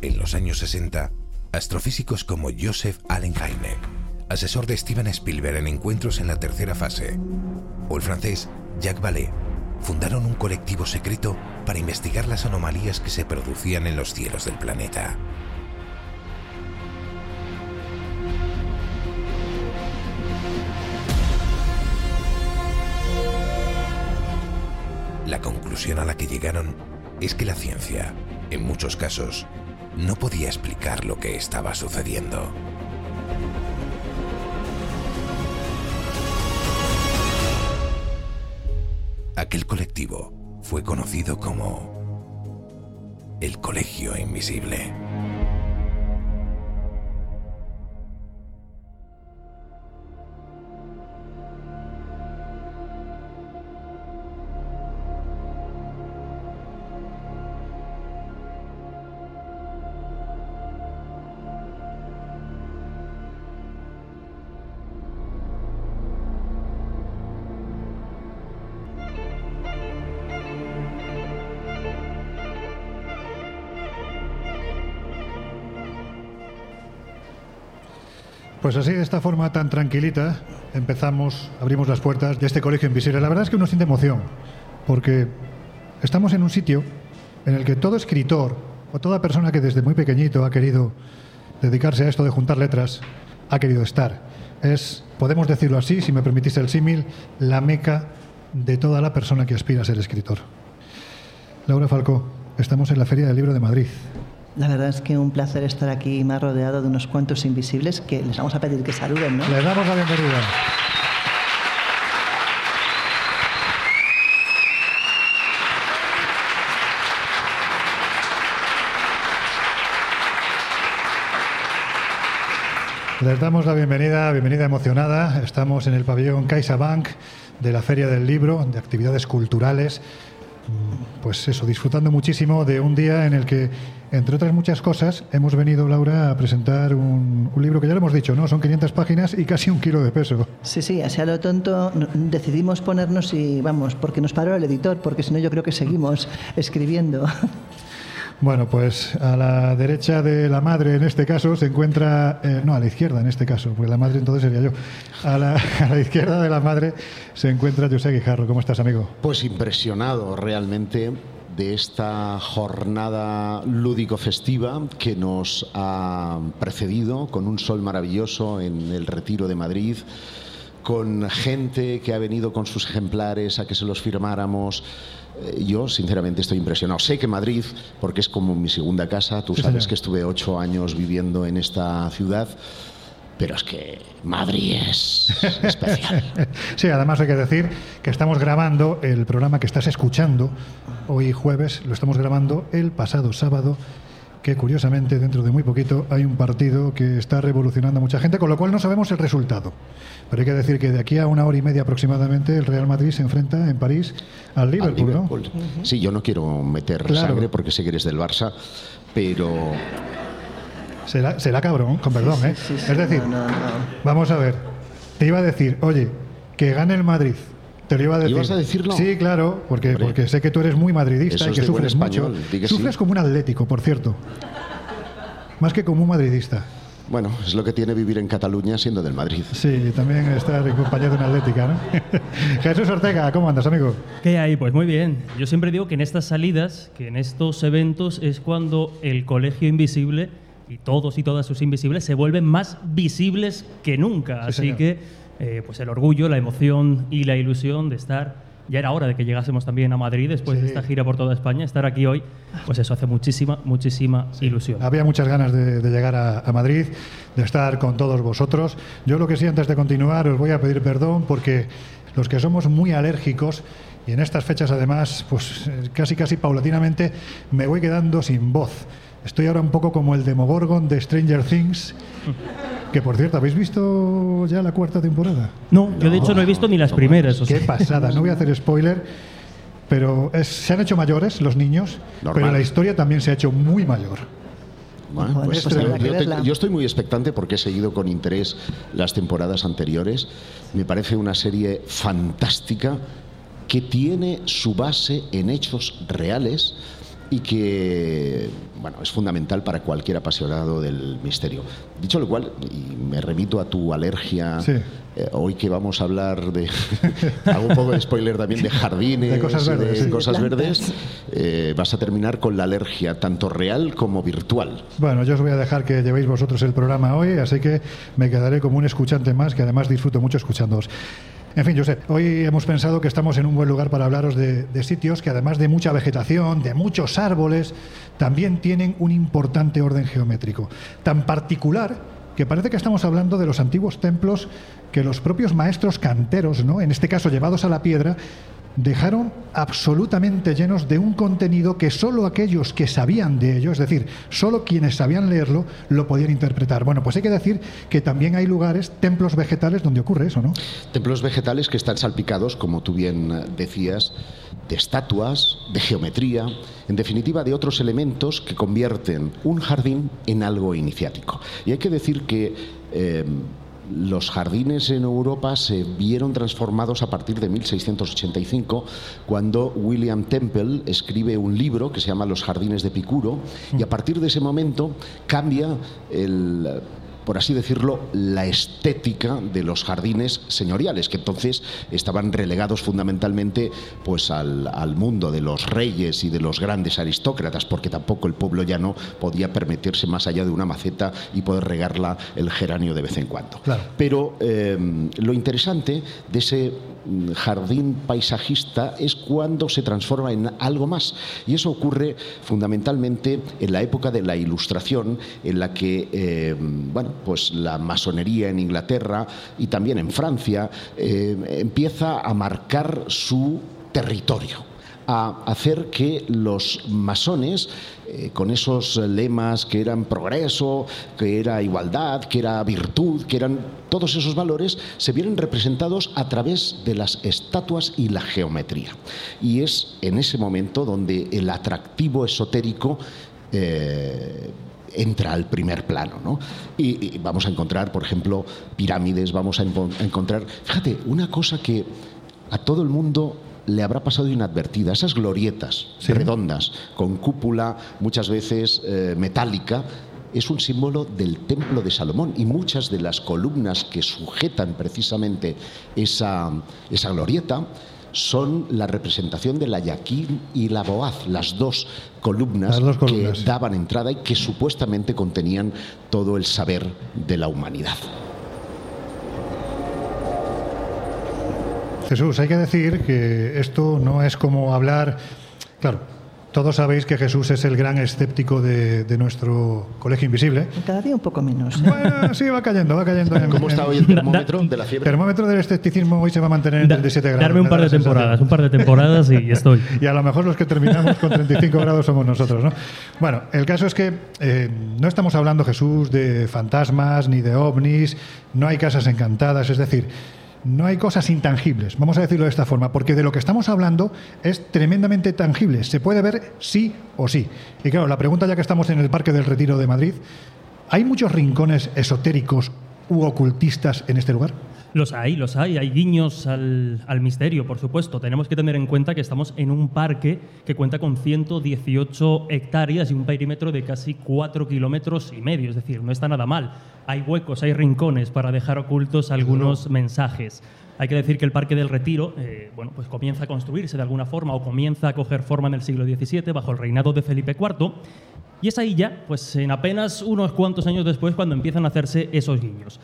En los años 60, astrofísicos como Joseph Allen Hynek, asesor de Steven Spielberg en encuentros en la tercera fase, o el francés Jacques Vallée, fundaron un colectivo secreto para investigar las anomalías que se producían en los cielos del planeta. La conclusión a la que llegaron es que la ciencia, en muchos casos, no podía explicar lo que estaba sucediendo. Aquel colectivo fue conocido como el Colegio Invisible. Pues así, de esta forma tan tranquilita, empezamos, abrimos las puertas de este colegio invisible. La verdad es que uno siente emoción, porque estamos en un sitio en el que todo escritor o toda persona que desde muy pequeñito ha querido dedicarse a esto de juntar letras, ha querido estar. Es, podemos decirlo así, si me permitís el símil, la meca de toda la persona que aspira a ser escritor. Laura Falcó, estamos en la Feria del Libro de Madrid. La verdad es que un placer estar aquí más rodeado de unos cuantos invisibles que les vamos a pedir que saluden, ¿no? Les damos la bienvenida. Les damos la bienvenida, bienvenida emocionada. Estamos en el pabellón CaixaBank de la Feria del Libro, de actividades culturales. Pues eso, disfrutando muchísimo de un día en el que, entre otras muchas cosas, hemos venido, Laura, a presentar un, libro que ya lo hemos dicho, ¿no? Son 500 páginas y casi un kilo de peso. Sí, sí, así a lo tonto decidimos ponernos y vamos, porque nos paró el editor, porque si no yo creo que seguimos escribiendo. Bueno, pues a la derecha de la madre en este caso se encuentra, eh, no, a la izquierda en este caso, porque la madre entonces sería yo. A la, a la izquierda de la madre se encuentra José Guijarro. ¿Cómo estás, amigo? Pues impresionado realmente de esta jornada lúdico-festiva que nos ha precedido con un sol maravilloso en el Retiro de Madrid, con gente que ha venido con sus ejemplares a que se los firmáramos. Eh, Yo, sinceramente, estoy impresionado. Sé que Madrid, porque es como mi segunda casa, tú sabes que estuve ocho años viviendo en esta ciudad, pero es que Madrid es especial. Sí, además hay que decir que estamos grabando el programa que estás escuchando hoy jueves, lo estamos grabando el pasado sábado, que curiosamente dentro de muy poquito hay un partido que está revolucionando a mucha gente, con lo cual no sabemos el resultado. Pero hay que decir que de aquí a una hora y media aproximadamente el Real Madrid se enfrenta en París al Al Liverpool, ¿no? Sí, yo no quiero meter Claro. sangre porque sé que eres del Barça, pero Será, será cabrón, con perdón, ¿eh? Sí, sí, es decir, no, no, no. vamos a ver, te iba a decir, oye, que gane el Madrid. Te lo iba a decir. ¿Ibas a decirlo? Sí, claro, porque, Hombre. porque sé que tú eres muy madridista Eso y que sufres mucho. español, di que sí. Sufres como un atlético, por cierto. Más que como un madridista. bueno, es lo que tiene vivir en Cataluña siendo del Madrid. Sí, también estar acompañado de una atlética, ¿no? Jesús Ortega, ¿cómo andas, amigo? ¿Qué hay? Pues muy bien. Yo siempre digo que en estas salidas, que en estos eventos es cuando el colegio invisible y todos y todas sus invisibles se vuelven más visibles que nunca. Sí, Así señor. que eh, pues el orgullo, la emoción y la ilusión de estar. Ya era hora de que llegásemos también a Madrid después Sí. de esta gira por toda España. Estar aquí hoy, pues eso hace muchísima, muchísima ilusión. Había muchas ganas de, de llegar a, a Madrid, de estar con todos vosotros. Yo lo que sí, antes de continuar, os voy a pedir perdón porque los que somos muy alérgicos y en estas fechas además, pues eh, casi casi paulatinamente me voy quedando sin voz. Estoy ahora un poco como el Demogorgon de Stranger Things, que por cierto, ¿habéis visto ya la cuarta temporada? No, yo de hecho no he visto ni las primeras. o Qué sea. pasada, no voy a hacer spoiler, pero es- se han hecho mayores los niños, Normal. pero la historia también se ha hecho muy mayor. Bueno, pues pues yo, te- yo estoy muy expectante porque he seguido con interés las temporadas anteriores. Me parece una serie fantástica que tiene su base en hechos reales y que bueno, es fundamental para cualquier apasionado del misterio. Dicho lo cual, y me remito a tu alergia, Sí. eh, hoy que vamos a hablar de, hago un poco de spoiler también, de jardines, De cosas verdes, de sí. cosas Plantas. verdes, eh, vas a terminar con la alergia tanto real como virtual. Bueno, yo os voy a dejar que llevéis vosotros el programa hoy, así que me quedaré como un escuchante más, que además disfruto mucho escuchándoos. En fin, Josep, hoy hemos pensado que estamos en un buen lugar para hablaros de, de sitios que además de mucha vegetación, de muchos árboles, también tienen un importante orden geométrico. Tan particular que parece que estamos hablando de los antiguos templos que los propios maestros canteros, ¿no? en este caso llevados a la piedra, dejaron absolutamente llenos de un contenido que solo aquellos que sabían de ello, es decir, solo quienes sabían leerlo, lo podían interpretar. Bueno, pues hay que decir que también hay lugares, templos vegetales, donde ocurre eso, ¿no? Templos vegetales que están salpicados, como tú bien eh, decías, de estatuas, de geometría, en definitiva de otros elementos que convierten un jardín en algo iniciático. Y hay que decir que eh, los jardines en Europa se vieron transformados a partir de 1685, cuando William Temple escribe un libro que se llama Los jardines de Picuro, y a partir de ese momento cambia el por así decirlo, la estética de los jardines señoriales, que entonces estaban relegados fundamentalmente pues, al, al mundo de los reyes y de los grandes aristócratas, porque tampoco el pueblo llano podía permitirse más allá de una maceta y poder regarla el geranio de vez en cuando. Claro. Pero eh, lo interesante de ese jardín paisajista es cuando se transforma en algo más. Y eso ocurre fundamentalmente en la época de la Ilustración, en la que eh, bueno, pues la masonería en Inglaterra y también en Francia eh, empieza a marcar su territorio a hacer que los masones, eh, con esos lemas que eran progreso, que era igualdad, que era virtud, que eran todos esos valores, se vieran representados a través de las estatuas y la geometría. Y es en ese momento donde el atractivo esotérico eh, entra al primer plano. ¿no? Y, vamos a encontrar, por ejemplo, pirámides, vamos a, a encontrar, fíjate, una cosa que a todo el mundo le habrá pasado inadvertida, esas glorietas Sí. redondas, con cúpula muchas veces eh, metálica, es un símbolo del templo de Salomón y muchas de las columnas que sujetan precisamente esa, esa glorieta son la representación de la Yaquín y la Boaz, las dos columnas, Las dos columnas, que daban entrada y que supuestamente contenían todo el saber de la humanidad. Jesús, hay que decir que esto no es como hablar. Claro, todos sabéis que Jesús es el gran escéptico de, de nuestro colegio invisible. Cada día un poco menos. Bueno, sí, va cayendo, va cayendo. en- ¿Cómo está hoy el Da- termómetro de la El fiebre? termómetro del escepticismo hoy se va a mantener en Da- 37 grados. darme un par de sensación. temporadas, un par de temporadas y estoy. Y a lo mejor los que terminamos con 35 grados somos nosotros, ¿no? Bueno, el caso es que eh, no estamos hablando, Jesús, de fantasmas ni de ovnis, no hay casas encantadas, es decir, no hay cosas intangibles, vamos a decirlo de esta forma, porque de lo que estamos hablando es tremendamente tangible, se puede ver sí o sí. Y claro, la pregunta ya que estamos en el Parque del Retiro de Madrid, ¿hay muchos rincones esotéricos u ocultistas en este lugar? Los hay, los hay. Hay guiños al, al misterio, por supuesto. Tenemos que tener en cuenta que estamos en un parque que cuenta con 118 hectáreas y un perímetro de casi 4 kilómetros y medio. Es decir, no está nada mal. Hay huecos, hay rincones para dejar ocultos algunos mensajes. Hay que decir que el Parque del Retiro eh, bueno, pues comienza a construirse de alguna forma o comienza a coger forma en el siglo XVII bajo el reinado de Felipe IV. Y es ahí ya, pues en apenas unos cuantos años después, cuando empiezan a hacerse esos guiños.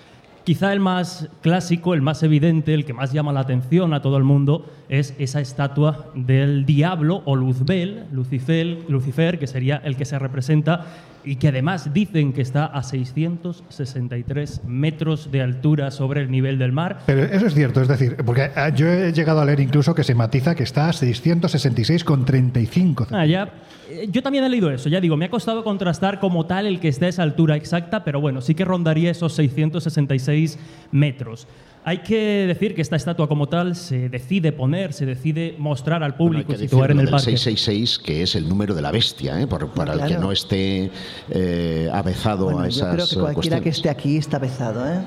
Quizá el más clásico, el más evidente, el que más llama la atención a todo el mundo es esa estatua del diablo o Luzbel, Lucifer, Lucifer, que sería el que se representa y que además dicen que está a 663 metros de altura sobre el nivel del mar. Pero eso es cierto, es decir, porque ah, yo he llegado a leer incluso que se matiza que está a 666,35. Ah, ya, eh, yo también he leído eso, ya digo, me ha costado contrastar como tal el que esté a esa altura exacta, pero bueno, sí que rondaría esos 666 metros. Hay que decir que esta estatua como tal se decide poner, se decide mostrar al público Bueno, que situar en el del parque. 666, que es el número de la bestia, ¿eh? Por- para el que Claro. no esté eh, avezado Bueno, a yo esas creo que eh, cualquiera que cuestiones. esté aquí está besado, ¿eh?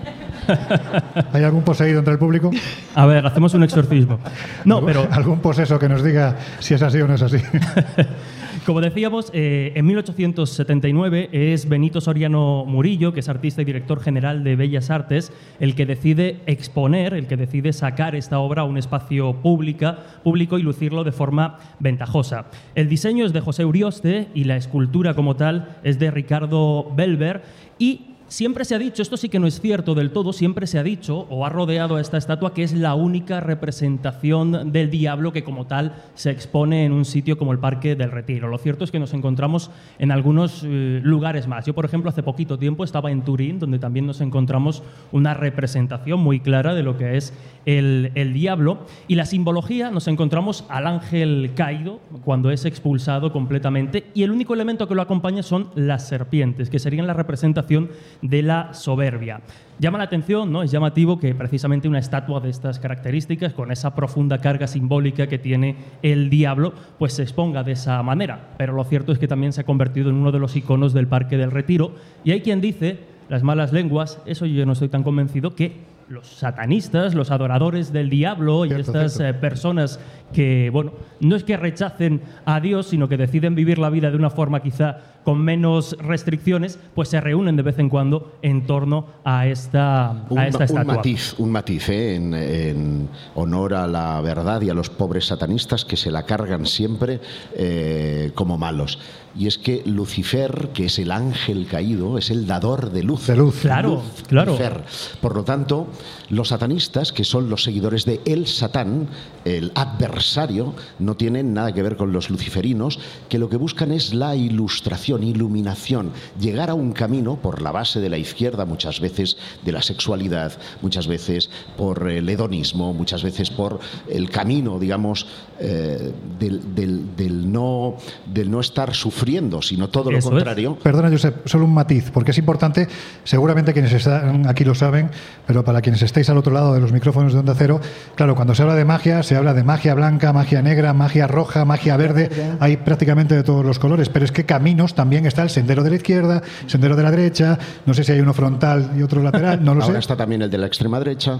¿Hay algún poseído entre el público? A ver, hacemos un exorcismo. No, pero ¿Algún poseso que nos diga si es así o no es así? Como decíamos, eh, en 1879 es Benito Soriano Murillo, que es artista y director general de Bellas Artes, el que decide exponer, el que decide sacar esta obra a un espacio pública, público y lucirlo de forma ventajosa. El diseño es de José Urioste y la escultura como tal es de Ricardo Belver y Siempre se ha dicho, esto sí que no es cierto del todo, siempre se ha dicho o ha rodeado a esta estatua que es la única representación del diablo que como tal se expone en un sitio como el Parque del Retiro. Lo cierto es que nos encontramos en algunos eh, lugares más. Yo, por ejemplo, hace poquito tiempo estaba en Turín, donde también nos encontramos una representación muy clara de lo que es el, el diablo. Y la simbología nos encontramos al ángel caído cuando es expulsado completamente y el único elemento que lo acompaña son las serpientes, que serían la representación de la soberbia. Llama la atención, ¿no? Es llamativo que precisamente una estatua de estas características, con esa profunda carga simbólica que tiene el diablo, pues se exponga de esa manera. Pero lo cierto es que también se ha convertido en uno de los iconos del Parque del Retiro. Y hay quien dice, las malas lenguas, eso yo no estoy tan convencido, que los satanistas, los adoradores del diablo y Cierto, estas cierto. eh, personas que, bueno, no es que rechacen a Dios, sino que deciden vivir la vida de una forma quizá con menos restricciones, pues se reúnen de vez en cuando en torno a esta, Un, a esta un matiz, un matiz ¿eh? en, en honor a la verdad y a los pobres satanistas que se la cargan siempre eh, como malos. Y es que Lucifer, que es el ángel caído, es el dador de luz. De luz. Claro, claro. Lucifer. Por lo tanto, los satanistas, que son los seguidores de el Satán, el adversario, no tienen nada que ver con los luciferinos, que lo que buscan es la ilustración, iluminación, llegar a un camino por la base de la izquierda, muchas veces de la sexualidad, muchas veces por el hedonismo, muchas veces por el camino, digamos, eh, del, del- del no, del no estar sufriendo, sino todo lo Eso es. contrario. Perdona, Josep, solo un matiz, porque es importante, seguramente quienes están aquí lo saben, pero para quienes estéis al otro lado de los micrófonos de Onda Cero, claro, cuando se habla de magia, se habla de magia blanca, magia negra, magia roja, magia verde, hay prácticamente de todos los colores, pero es que caminos también está el sendero de la izquierda, sendero de la derecha, no sé si hay uno frontal y otro lateral, no lo Ahora sé. está también el de la extrema derecha.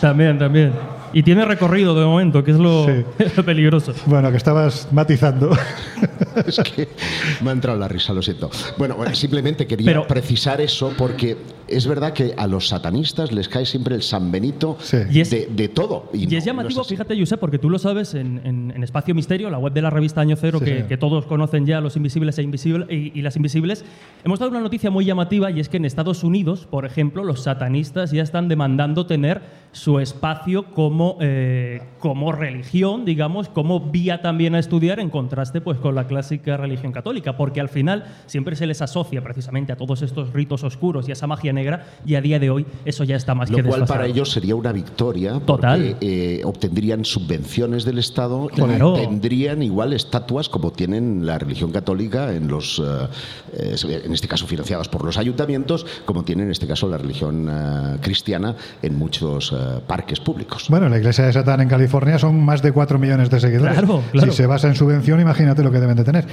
También, también. Y tiene recorrido de momento, que es lo, Sí. lo peligroso. Bueno, que estabas matizando. Es que me ha entrado la risa, lo siento. Bueno, bueno, simplemente quería Pero- precisar eso porque es verdad que a los satanistas les cae siempre el San Benito Sí. Y es- de, de todo. Y, no- es llamativo, no es así. fíjate, Josep, porque tú lo sabes en, en- en Espacio Misterio, la web de la revista Año Cero, Sí, que, todos conocen ya, los invisibles e invisible- y, y las invisibles, hemos dado una noticia muy llamativa y es que en Estados Unidos, por ejemplo, los satanistas ya están demandando tener su espacio como, eh, como religión, digamos, como vía también a estudiar, en contraste pues, con la clásica religión católica, porque al final siempre se les asocia precisamente a todos estos ritos oscuros y a esa magia negra, y a día de hoy eso ya está más Lo que cual desfasado. para ellos sería una victoria Total. porque eh, obtendrían subvenciones del Estado Claro. y tendrían igual estatuas como tienen la religión católica en los eh, en este caso financiadas por los ayuntamientos, como tiene en este caso la religión eh, cristiana en muchos eh, parques públicos. Bueno, la iglesia de Satán en California son más de 4 millones de seguidores. Claro, claro. Si se basa en subvención, imagínate lo que deben de tener.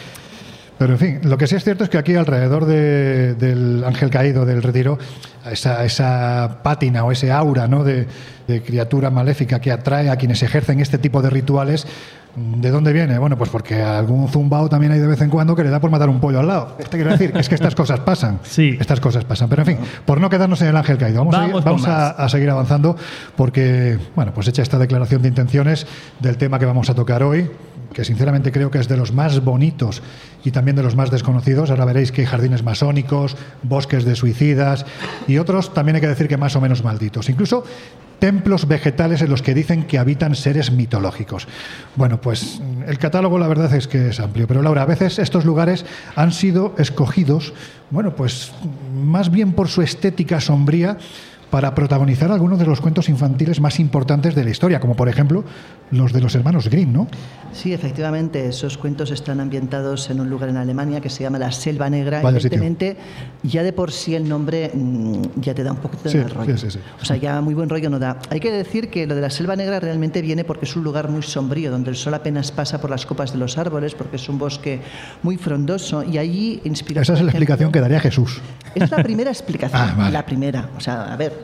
Pero en fin, lo que sí es cierto es que aquí alrededor de- del ángel caído del retiro, esa, esa pátina o ese aura ¿no? de, de criatura maléfica que atrae a quienes ejercen este tipo de rituales, ¿de dónde viene? Bueno, pues porque algún zumbao también hay de vez en cuando que le da por matar un pollo al lado. Esto quiero decir, es que estas cosas pasan. Sí. Estas cosas pasan. Pero en fin, por no quedarnos en el ángel caído, vamos, a, Vamos con vamos a, a seguir avanzando porque, bueno, pues hecha esta declaración de intenciones del tema que vamos a tocar hoy, que sinceramente creo que es de los más bonitos y también de los más desconocidos. Ahora veréis que hay jardines masónicos, bosques de suicidas y otros también hay que decir que más o menos malditos. Incluso templos vegetales en los que dicen que habitan seres mitológicos. Bueno, pues el catálogo la verdad es que es amplio, pero Laura, a veces estos lugares han sido escogidos, bueno, pues más bien por su estética sombría, para protagonizar algunos de los cuentos infantiles más importantes de la historia, como por ejemplo los de los hermanos Grimm, ¿no? Sí, efectivamente, esos cuentos están ambientados en un lugar en Alemania que se llama la Selva Negra. Vaya sitio. Evidentemente, ya de por sí el nombre mm, ya te da un poquito Sí, de rollo. sí, sí, sí. O sea, ya muy buen rollo no da. Hay que decir que lo de la Selva Negra realmente viene porque es un lugar muy sombrío, donde el sol apenas pasa por las copas de los árboles, porque es un bosque muy frondoso y allí inspira. Esa es la ejemplo, explicación que daría Jesús. es la primera explicación, Ah, vale. la primera. O sea, a ver,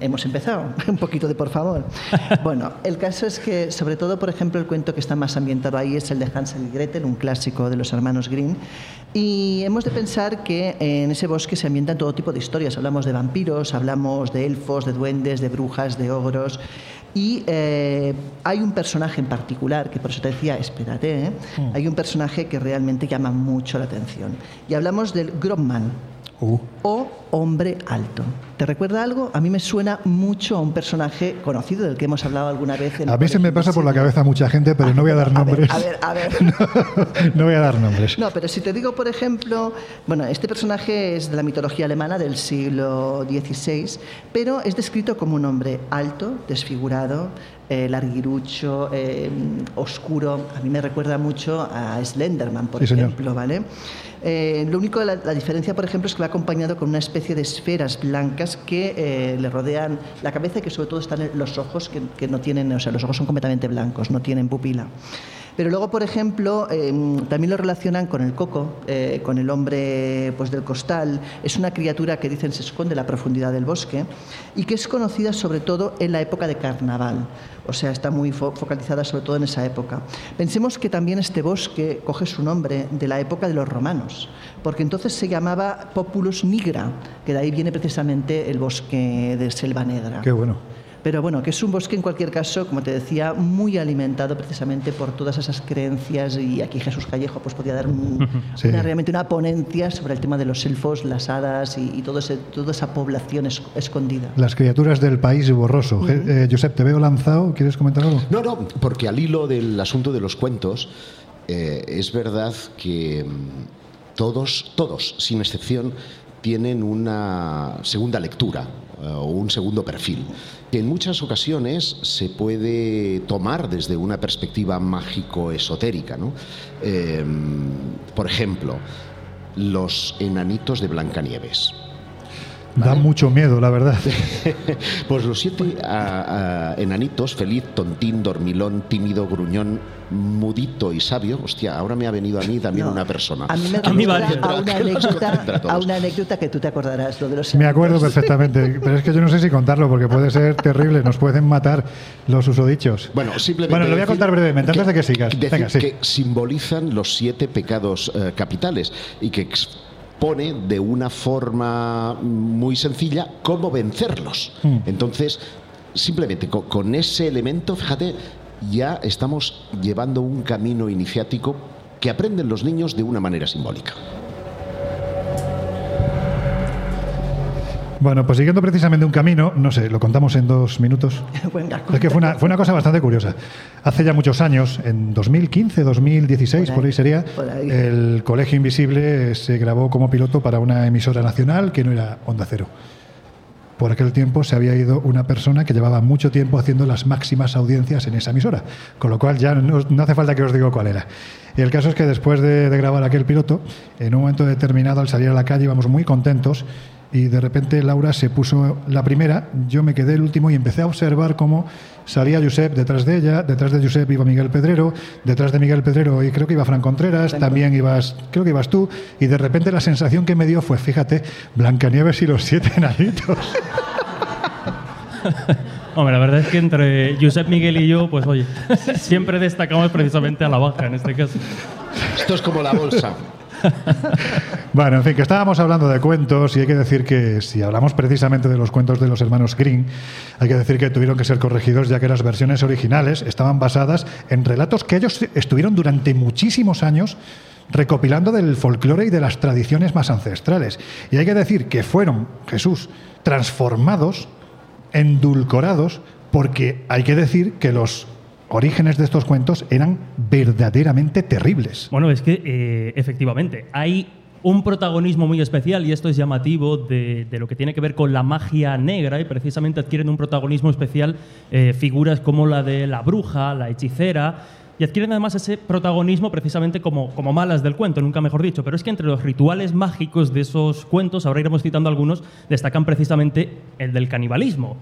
hemos empezado. Un poquito de por favor. Bueno, el caso es que, sobre todo, por ejemplo, el cuento que está más ambientado ahí es el de Hansel y Gretel, un clásico de los hermanos Grimm. Y hemos de pensar que en ese bosque se ambientan todo tipo de historias. Hablamos de vampiros, hablamos de elfos, de duendes, de brujas, de ogros. Y eh, hay un personaje en particular, que por eso te decía, espérate, ¿eh? hay un personaje que realmente llama mucho la atención. Y hablamos del Grobman, Uh. o hombre alto. ¿Te recuerda algo? A mí me suena mucho a un personaje conocido del que hemos hablado alguna vez. En A mí se me pasa por la cabeza mucha gente, pero no voy a dar A ver, nombres. A ver, a ver. no voy a dar nombres. No, pero si te digo, por ejemplo, bueno, este personaje es de la mitología alemana del siglo XVI, pero es descrito como un hombre alto, desfigurado, eh, larguirucho, eh, oscuro. A mí me recuerda mucho a Slenderman, por Sí, señor. ejemplo, ¿vale? Eh, lo único, la, la diferencia, por ejemplo, es que va acompañado con una especie de esferas blancas que eh, le rodean la cabeza y que sobre todo están en los ojos, que, que no tienen, o sea, los ojos son completamente blancos, no tienen pupila. Pero luego, por ejemplo, eh, también lo relacionan con el coco, eh, con el hombre pues, del costal. Es una criatura que dicen se esconde en la profundidad del bosque y que es conocida sobre todo en la época de carnaval. O sea, está muy fo- focalizada sobre todo en esa época. Pensemos que también este bosque coge su nombre de la época de los romanos, porque entonces se llamaba Populus Nigra, que de ahí viene precisamente el bosque de Selva Negra. Qué bueno. Pero bueno, que es un bosque en cualquier caso, como te decía, muy alimentado precisamente por todas esas creencias y aquí Jesús Callejo pues podía dar un- Sí. una, realmente una ponencia sobre el tema de los elfos, las hadas y, y todo ese- toda esa población es- escondida. Las criaturas del país borroso. Eh, Josep, te veo lanzado. ¿Quieres comentar algo? No, no, porque al hilo del asunto de los cuentos, eh, es verdad que mm, todos, todos, sin excepción, tienen una segunda lectura o un segundo perfil, que en muchas ocasiones se puede tomar desde una perspectiva mágico-esotérica. ¿no? Eh, por ejemplo, los enanitos de Blancanieves. Da mucho miedo, la verdad. Pues los siete ah, ah, enanitos, feliz, tontín, dormilón, tímido, gruñón, mudito y sabio. Hostia, ahora me ha venido a mí también No, una persona. A mí me A mí vale. a, una anécdota, a una anécdota que tú te acordarás, lo de los Me acuerdo perfectamente, pero es que yo no sé si contarlo porque puede ser terrible, nos pueden matar los usodichos. Bueno, simplemente. Bueno, lo voy a contar brevemente antes de que sigas. decir Venga, sí. que simbolizan los siete pecados eh, capitales y que expone de una forma muy sencilla cómo vencerlos. Mm. Entonces, simplemente co- con, ese elemento, fíjate, ya estamos llevando un camino iniciático que aprenden los niños de una manera simbólica. Bueno, pues siguiendo precisamente un camino, no sé, lo contamos en dos minutos. Venga, Es que fue una, fue una cosa bastante curiosa. Hace ya muchos años, en 2015, 2016, Por por ahí, sería, por ahí. el Colegio Invisible se grabó como piloto para una emisora nacional que no era Onda Cero. Por aquel tiempo se había ido una persona que llevaba mucho tiempo haciendo las máximas audiencias en esa emisora, con lo cual ya no, no hace falta que os diga cuál era. Y el caso es que después de, de grabar aquel piloto, en un momento determinado al salir a la calle íbamos muy contentos y de repente Laura se puso la primera, yo me quedé el último y empecé a observar cómo salía Josep detrás de ella, detrás de Josep iba Miguel Pedrero, detrás de Miguel Pedrero y creo que iba Fran Contreras, también ibas, creo que ibas tú, y de repente la sensación que me dio fue, fíjate, Blancanieves y los siete enanitos. Hombre, la verdad es que entre Josep Miguel y yo, pues oye, siempre destacamos precisamente a la baja en este caso. Esto es como la bolsa. Bueno, en fin, que estábamos hablando de cuentos y hay que decir que si hablamos precisamente de los cuentos de los hermanos Green, hay que decir que tuvieron que ser corregidos ya que las versiones originales estaban basadas en relatos que ellos estuvieron durante muchísimos años recopilando del folclore y de las tradiciones más ancestrales. Y hay que decir que fueron, Jesús, transformados, endulcorados, porque hay que decir que los orígenes de estos cuentos eran verdaderamente terribles. Bueno, es que eh, efectivamente hay un protagonismo muy especial y esto es llamativo de, de, lo que tiene que ver con la magia negra y precisamente adquieren un protagonismo especial eh, figuras como la de la bruja, la hechicera y adquieren además ese protagonismo precisamente como, como malas del cuento, nunca mejor dicho. Pero es que entre los rituales mágicos de esos cuentos, ahora iremos citando algunos, destacan precisamente el del canibalismo.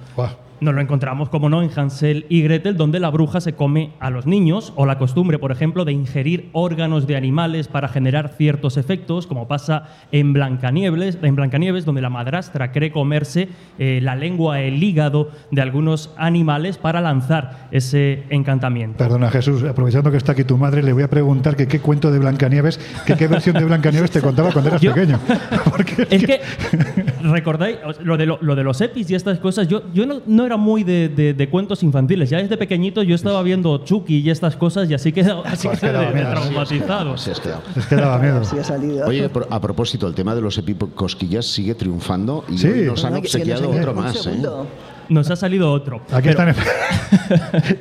Nos lo encontramos, como no, en Hansel y Gretel, donde la bruja se come a los niños, o la costumbre, por ejemplo, de ingerir órganos de animales para generar ciertos efectos, como pasa en Blancanieves, en Blancanieves donde la madrastra cree comerse eh, la lengua, el hígado de algunos animales para lanzar ese encantamiento. Perdona, Jesús, aprovechando que está aquí tu madre, le voy a preguntar que qué cuento de Blancanieves, que qué versión de Blancanieves te contaba cuando eras pequeño. Porque es, que, recordáis, lo de, lo, de, los EPIs y estas cosas, yo, yo no, no era muy de, de, cuentos infantiles. Ya desde pequeñito yo estaba viendo Chucky y estas cosas y así que así pues que traumatizado. Sí, es que, es que daba miedo. Sí, ha salido. Oye, a propósito, el tema de los epicosquillas sigue triunfando y sí. nos han obsequiado otro más. ¿eh? Nos ha salido otro. Aquí están, en,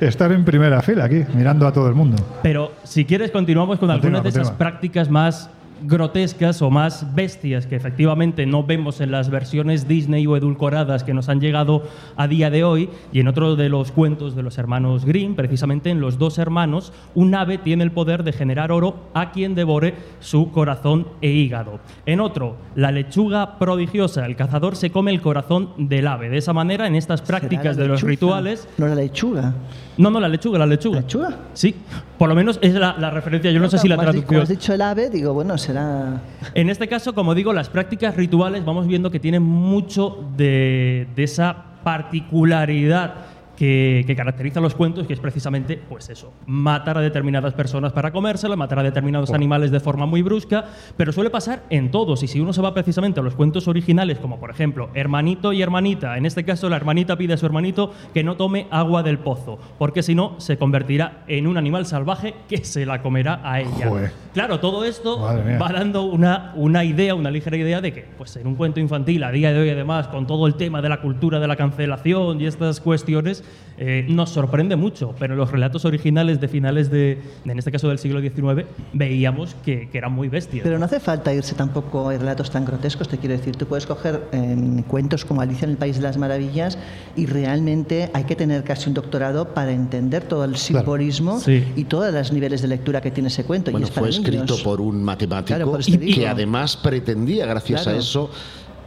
están en primera fila, aquí, mirando a todo el mundo. Pero si quieres, continuamos con algunas de esas prácticas más grotescas o más bestias que efectivamente no vemos en las versiones Disney o edulcoradas que nos han llegado a día de hoy y en otro de los cuentos de los hermanos Grimm, precisamente en los dos hermanos, un ave tiene el poder de generar oro a quien devore su corazón e hígado. En otro, la lechuga prodigiosa, el cazador se come el corazón del ave. De esa manera, en estas prácticas de los rituales... No la lechuga. No, no, la lechuga, la lechuga. ¿La lechuga? Sí, por lo menos es la, referencia. Yo no, sé si la traducción. Como has dicho el ave, digo, bueno, será. En este caso, como digo, las prácticas rituales vamos viendo que tienen mucho de, de esa particularidad que, caracteriza los cuentos, que es precisamente, pues eso, matar a determinadas personas para comérselas, matar a determinados animales de forma muy brusca, pero suele pasar en todos. Y si uno se va precisamente a los cuentos originales, como por ejemplo, hermanito y hermanita, en este caso la hermanita pide a su hermanito que no tome agua del pozo, porque si no se convertirá en un animal salvaje que se la comerá a ella. Claro, todo esto va dando una, una idea, una ligera idea de que, pues en un cuento infantil, a día de hoy además, con todo el tema de la cultura de la cancelación y estas cuestiones, eh, nos sorprende mucho, pero en los relatos originales de finales de, en este caso del siglo XIX, veíamos que, eran muy bestias. Pero no hace falta irse tampoco a relatos tan grotescos, te quiero decir, tú puedes coger em, cuentos como Alicia en el País de las Maravillas y realmente hay que tener casi un doctorado para entender todo el simbolismo y todos los niveles de lectura que tiene ese cuento. Bueno, y fue escrito por un matemático que además pretendía, gracias a eso,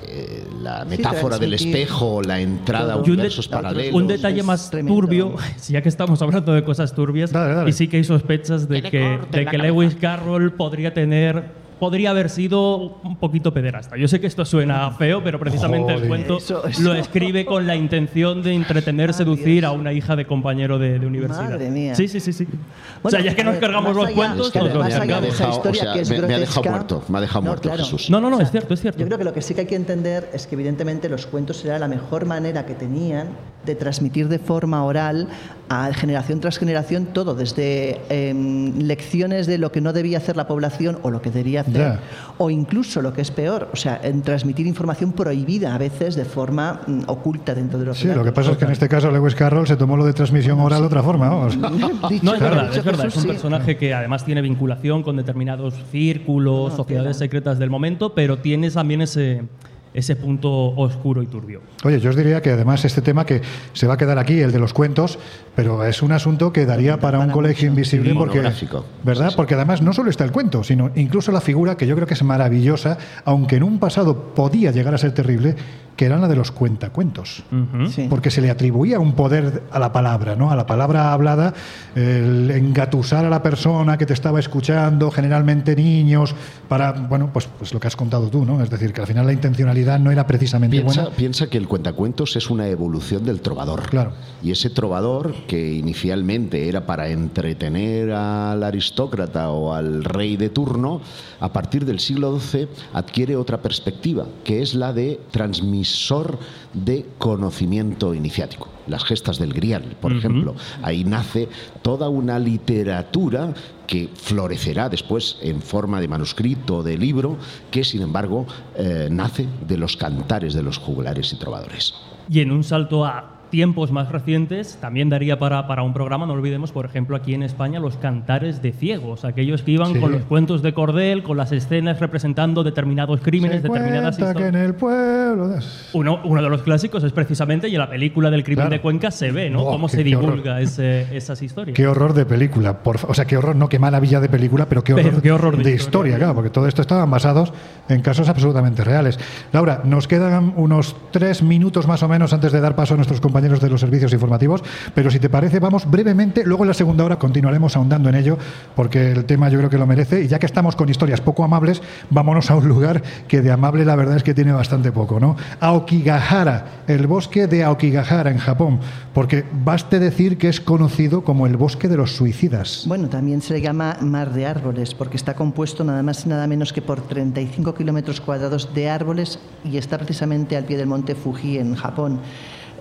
eh, la metáfora del espejo, la entrada a universos paralelos. Un detalle más turbio, ya que estamos hablando de cosas turbias, y sí que hay sospechas de que, de que Lewis Carroll podría tener podría haber sido un poquito pederasta. Yo sé que esto suena feo, pero precisamente el cuento lo escribe con la intención de entretener, seducir a una hija de compañero de, universidad. Madre mía. Sí, sí, sí, sí. o sea, ya que nos cargamos los cuentos, nos los cargamos. Me ha dejado muerto, me ha dejado muerto Jesús. No, no, no, es cierto, es cierto. Yo creo que lo que sí que hay que entender es que evidentemente los cuentos era la mejor manera que tenían de transmitir de forma oral a generación tras generación todo, desde em, lecciones de lo que no debía hacer la población o lo que debía hacer, o incluso lo que es peor, o sea, en transmitir información prohibida a veces de forma mm, oculta dentro de los Sí, lo que pasa es que en este caso Lewis Carroll se tomó lo de transmisión oral de otra forma. no, es verdad, es verdad, es un personaje que además tiene vinculación con determinados círculos, sociedades secretas del momento, pero tiene también ese ese punto oscuro y turbio. Oye, yo os diría que además este tema que se va a quedar aquí, el de los cuentos, pero es un asunto que daría para un colegio invisible porque, ¿verdad? Porque además no solo está el cuento, sino incluso la figura que yo creo que es maravillosa, aunque en un pasado podía llegar a ser terrible, que era la de los cuentacuentos, porque se le atribuía un poder a la palabra, ¿no? A la palabra hablada, el engatusar a la persona que te estaba escuchando, generalmente niños, para, bueno, pues, pues lo que has contado tú, ¿no? Es decir, que al final la intencionalidad no era precisamente piensa, buena. Piensa que el cuentacuentos es una evolución del trovador. Claro. Y ese trovador, que inicialmente era para entretener al aristócrata o al rey de turno, a partir del siglo XII adquiere otra perspectiva, que es la de transmisión de conocimiento iniciático. Las gestas del Grial, por ejemplo. Ahí nace toda una literatura que florecerá después en forma de manuscrito o de libro, que sin embargo eh, nace de los cantares de los jugulares y trovadores. Y en un salto a tiempos más recientes también daría para, para un programa, no olvidemos, por ejemplo, aquí en España, los cantares de ciegos, aquellos que iban Sí. con los cuentos de cordel, con las escenas representando determinados crímenes, Se determinadas historias. en el pueblo... Uno, uno de los clásicos es precisamente, y en la película del crimen Claro. de Cuenca se ve, ¿no? Buah, Cómo qué- se divulga ese- esas historias. Qué horror de película, por o sea, qué horror, no qué maravilla de película, pero qué Pero horror, qué horror de de, historia. historia, claro, porque todo esto estaban basados en casos absolutamente reales. Laura, nos quedan unos tres minutos más o menos antes de dar paso a nuestros compañeros de los servicios informativos, pero si te parece, vamos brevemente, luego en la segunda hora continuaremos ahondando en ello, porque el tema yo creo que lo merece, y ya que estamos con historias poco amables, vámonos a un lugar que de amable la verdad es que tiene bastante poco, ¿no? Aokigahara, el bosque de Aokigahara en Japón, porque baste decir que es conocido como el bosque de los suicidas. Bueno, también se le llama mar de árboles porque está compuesto nada más y nada menos que por 35 kilómetros cuadrados de árboles y está precisamente al pie del monte Fuji en Japón.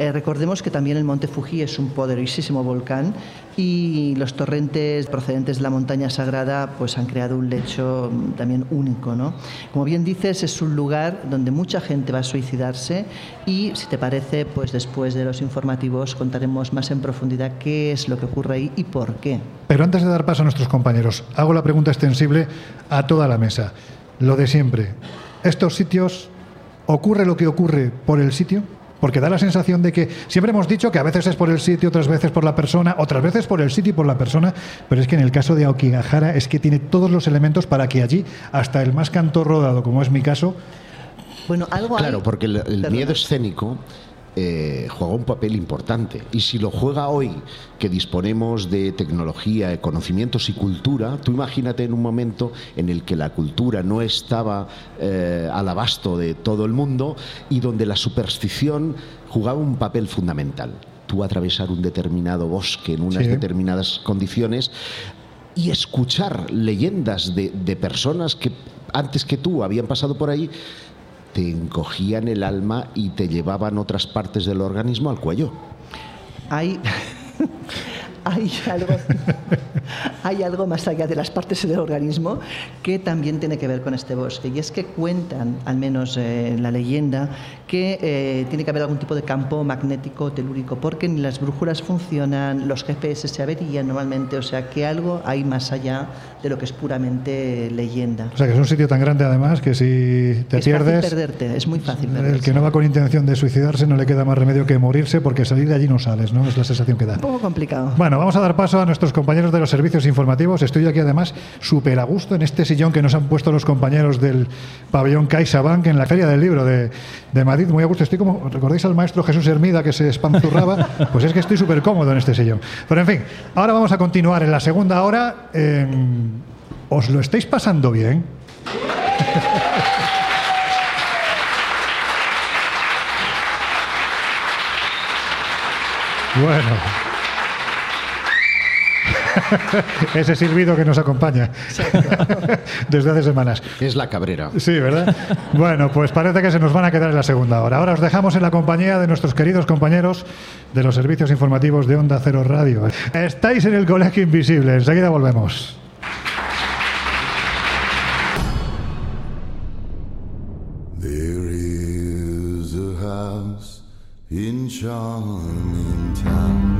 Eh, recordemos que también el monte Fuji es un poderosísimo volcán y los torrentes procedentes de la montaña sagrada pues han creado un lecho mm, también único, ¿no? Como bien dices, es un lugar donde mucha gente va a suicidarse y si te parece, pues después de los informativos contaremos más en profundidad qué es lo que ocurre ahí y por qué. Pero antes de dar paso a nuestros compañeros, hago la pregunta extensible a toda la mesa. Lo de siempre. ¿Estos sitios ocurre lo que ocurre por el sitio? Porque da la sensación de que siempre hemos dicho que a veces es por el sitio, otras veces por la persona, otras veces por el sitio y por la persona, pero es que en el caso de Aokigahara es que tiene todos los elementos para que allí, hasta el más cantor rodado, como es mi caso, Bueno, algo hay- Claro, porque el, miedo escénico eh, juega un papel importante. Y si lo juega hoy, que disponemos de tecnología, de conocimientos y cultura, tú imagínate en un momento en el que la cultura no estaba eh, al abasto de todo el mundo y donde la superstición jugaba un papel fundamental. Tú atravesar un determinado bosque en unas Sí. determinadas condiciones y escuchar leyendas de, de personas que antes que tú habían pasado por ahí, te encogían el alma y te llevaban otras partes del organismo al cuello. hay, hay, algo, hay algo más allá de las partes del organismo que también tiene que ver con este bosque. Y es que cuentan, al menos eh, la leyenda, que eh, tiene que haber algún tipo de campo magnético telúrico, porque ni las brújulas funcionan, los GPS se averían normalmente, o sea que algo hay más allá de lo que es puramente leyenda. o sea que es un sitio tan grande además que si te es pierdes, fácil perderte, es muy fácil el perderse. que no va con intención de suicidarse no le queda más remedio que morirse porque salir de allí no sales, ¿no? Es la sensación que da. Un poco complicado. Bueno, vamos a dar paso a nuestros compañeros de los servicios informativos. Estoy aquí además súper a gusto en este sillón que nos han puesto los compañeros del pabellón CaixaBank en la Feria del Libro de, de Madrid. Muy a gusto. Estoy como, ¿recordáis al maestro Jesús Hermida que se espanzurraba? Pues es que estoy súper cómodo en este sillón. Pero en fin, ahora vamos a continuar en la segunda hora. Eh, ¿Os lo estáis pasando bien? Bueno. Ese silbido que nos acompaña desde hace semanas. Es la cabrera. Sí, ¿verdad? Bueno, pues parece que se nos van a quedar en la segunda hora. Ahora os dejamos en la compañía de nuestros queridos compañeros de los servicios informativos de Onda Cero Radio. Estáis en el Colegio Invisible. Enseguida volvemos. There is a house in charming town.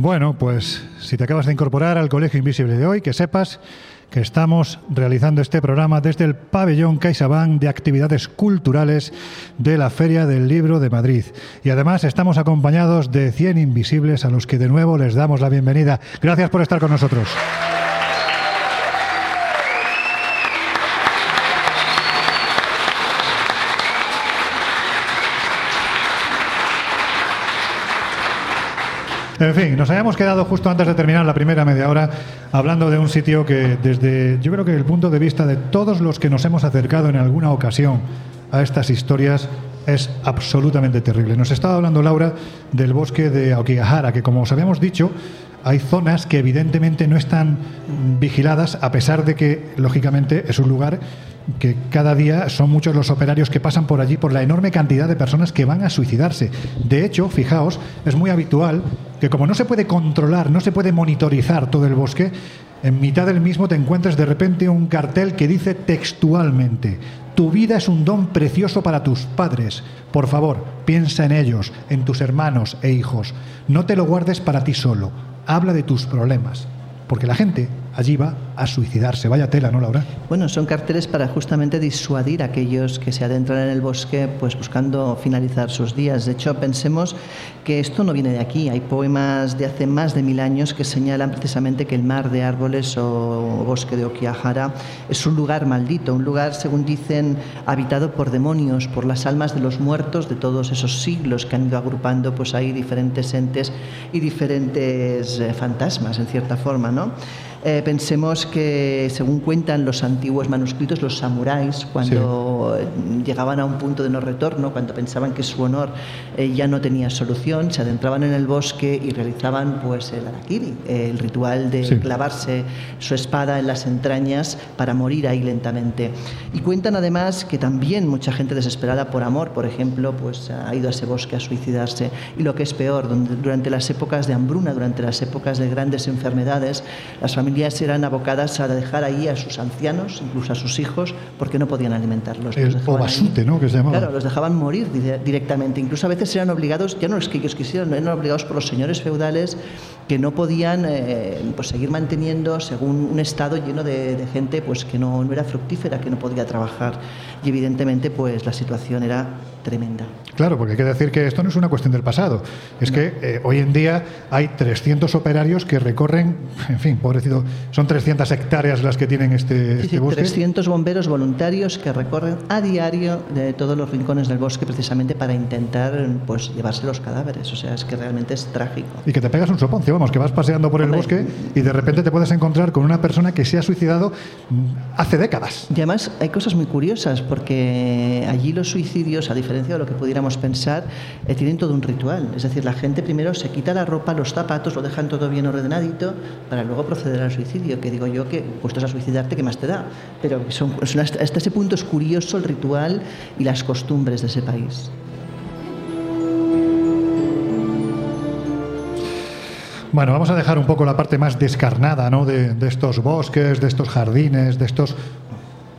Bueno, pues si te acabas de incorporar al Colegio Invisible de hoy, que sepas que estamos realizando este programa desde el pabellón CaixaBank de actividades culturales de la Feria del Libro de Madrid. Y además estamos acompañados de 100 invisibles a los que de nuevo les damos la bienvenida. Gracias por estar con nosotros. En fin, nos habíamos quedado justo antes de terminar la primera media hora hablando de un sitio que desde, yo creo que el punto de vista de todos los que nos hemos acercado en alguna ocasión a estas historias, es absolutamente terrible. Nos estaba hablando Laura del bosque de Aokigahara, que como os habíamos dicho, hay zonas que evidentemente no están vigiladas, a pesar de que, lógicamente, es un lugar que cada día son muchos los operarios que pasan por allí por la enorme cantidad de personas que van a suicidarse. De hecho, fijaos, es muy habitual que como no se puede controlar, no se puede monitorizar todo el bosque, en mitad del mismo te encuentres de repente un cartel que dice textualmente, tu vida es un don precioso para tus padres. Por favor, piensa en ellos, en tus hermanos e hijos. No te lo guardes para ti solo. Habla de tus problemas. Porque la gente allí va a suicidarse. Vaya tela, ¿no, Laura? Bueno, son carteles para justamente disuadir a aquellos que se adentran en el bosque pues buscando finalizar sus días. De hecho, pensemos que esto no viene de aquí. Hay poemas de hace más de mil años que señalan precisamente que el mar de árboles o bosque de Okihara es un lugar maldito, un lugar, según dicen, habitado por demonios, por las almas de los muertos de todos esos siglos que han ido agrupando pues ahí diferentes entes y diferentes eh, fantasmas, en cierta forma, ¿no? Eh, pensemos que, según cuentan los antiguos manuscritos, los samuráis, cuando llegaban a un punto de no retorno, cuando pensaban que su honor eh, ya no tenía solución, se adentraban en el bosque y realizaban pues el harakiri, el ritual de Sí. clavarse su espada en las entrañas para morir ahí lentamente. Y cuentan además que también mucha gente desesperada por amor, por ejemplo, pues ha ido a ese bosque a suicidarse. Y lo que es peor, donde- durante las épocas de hambruna, durante las épocas de grandes enfermedades, las familias eran abocadas a dejar ahí a sus ancianos, incluso a sus hijos, porque no podían alimentarlos. El ahí. obasute, ¿no? Que se llamaba. Claro, los dejaban morir di- directamente. Incluso a veces eran obligados, ya no es que ellos quisieran, eran obligados por los señores feudales que no podían eh, pues seguir manteniendo según un estado lleno de, de gente pues que no, no era fructífera, que no podía trabajar. Y evidentemente pues la situación era tremenda. Claro, porque hay que decir que esto no es una cuestión del pasado. Es que eh, hoy en día hay 300 operarios que recorren, en fin, pobrecito, son 300 hectáreas las que tienen este, Sí, este bosque. 300 bomberos voluntarios que recorren a diario de todos los rincones del bosque precisamente para intentar pues llevarse los cadáveres. O sea, es que realmente es trágico. Y que te pegas un soponcio, vamos, que vas paseando por el bosque y de repente te puedes encontrar con una persona que se ha suicidado hace décadas. Y además hay cosas muy curiosas porque allí los suicidios, a diferencia de lo que pudiéramos pensar, eh, tienen todo un ritual. Es decir, la gente primero se quita la ropa, los zapatos, lo dejan todo bien ordenadito para luego proceder al suicidio. Que digo yo que puestos a suicidarte, ¿qué más te da? Pero son, son hasta, hasta ese punto es curioso el ritual y las costumbres de ese país. Bueno, vamos a dejar un poco la parte más descarnada ¿no? de, estos bosques, de estos jardines, de estos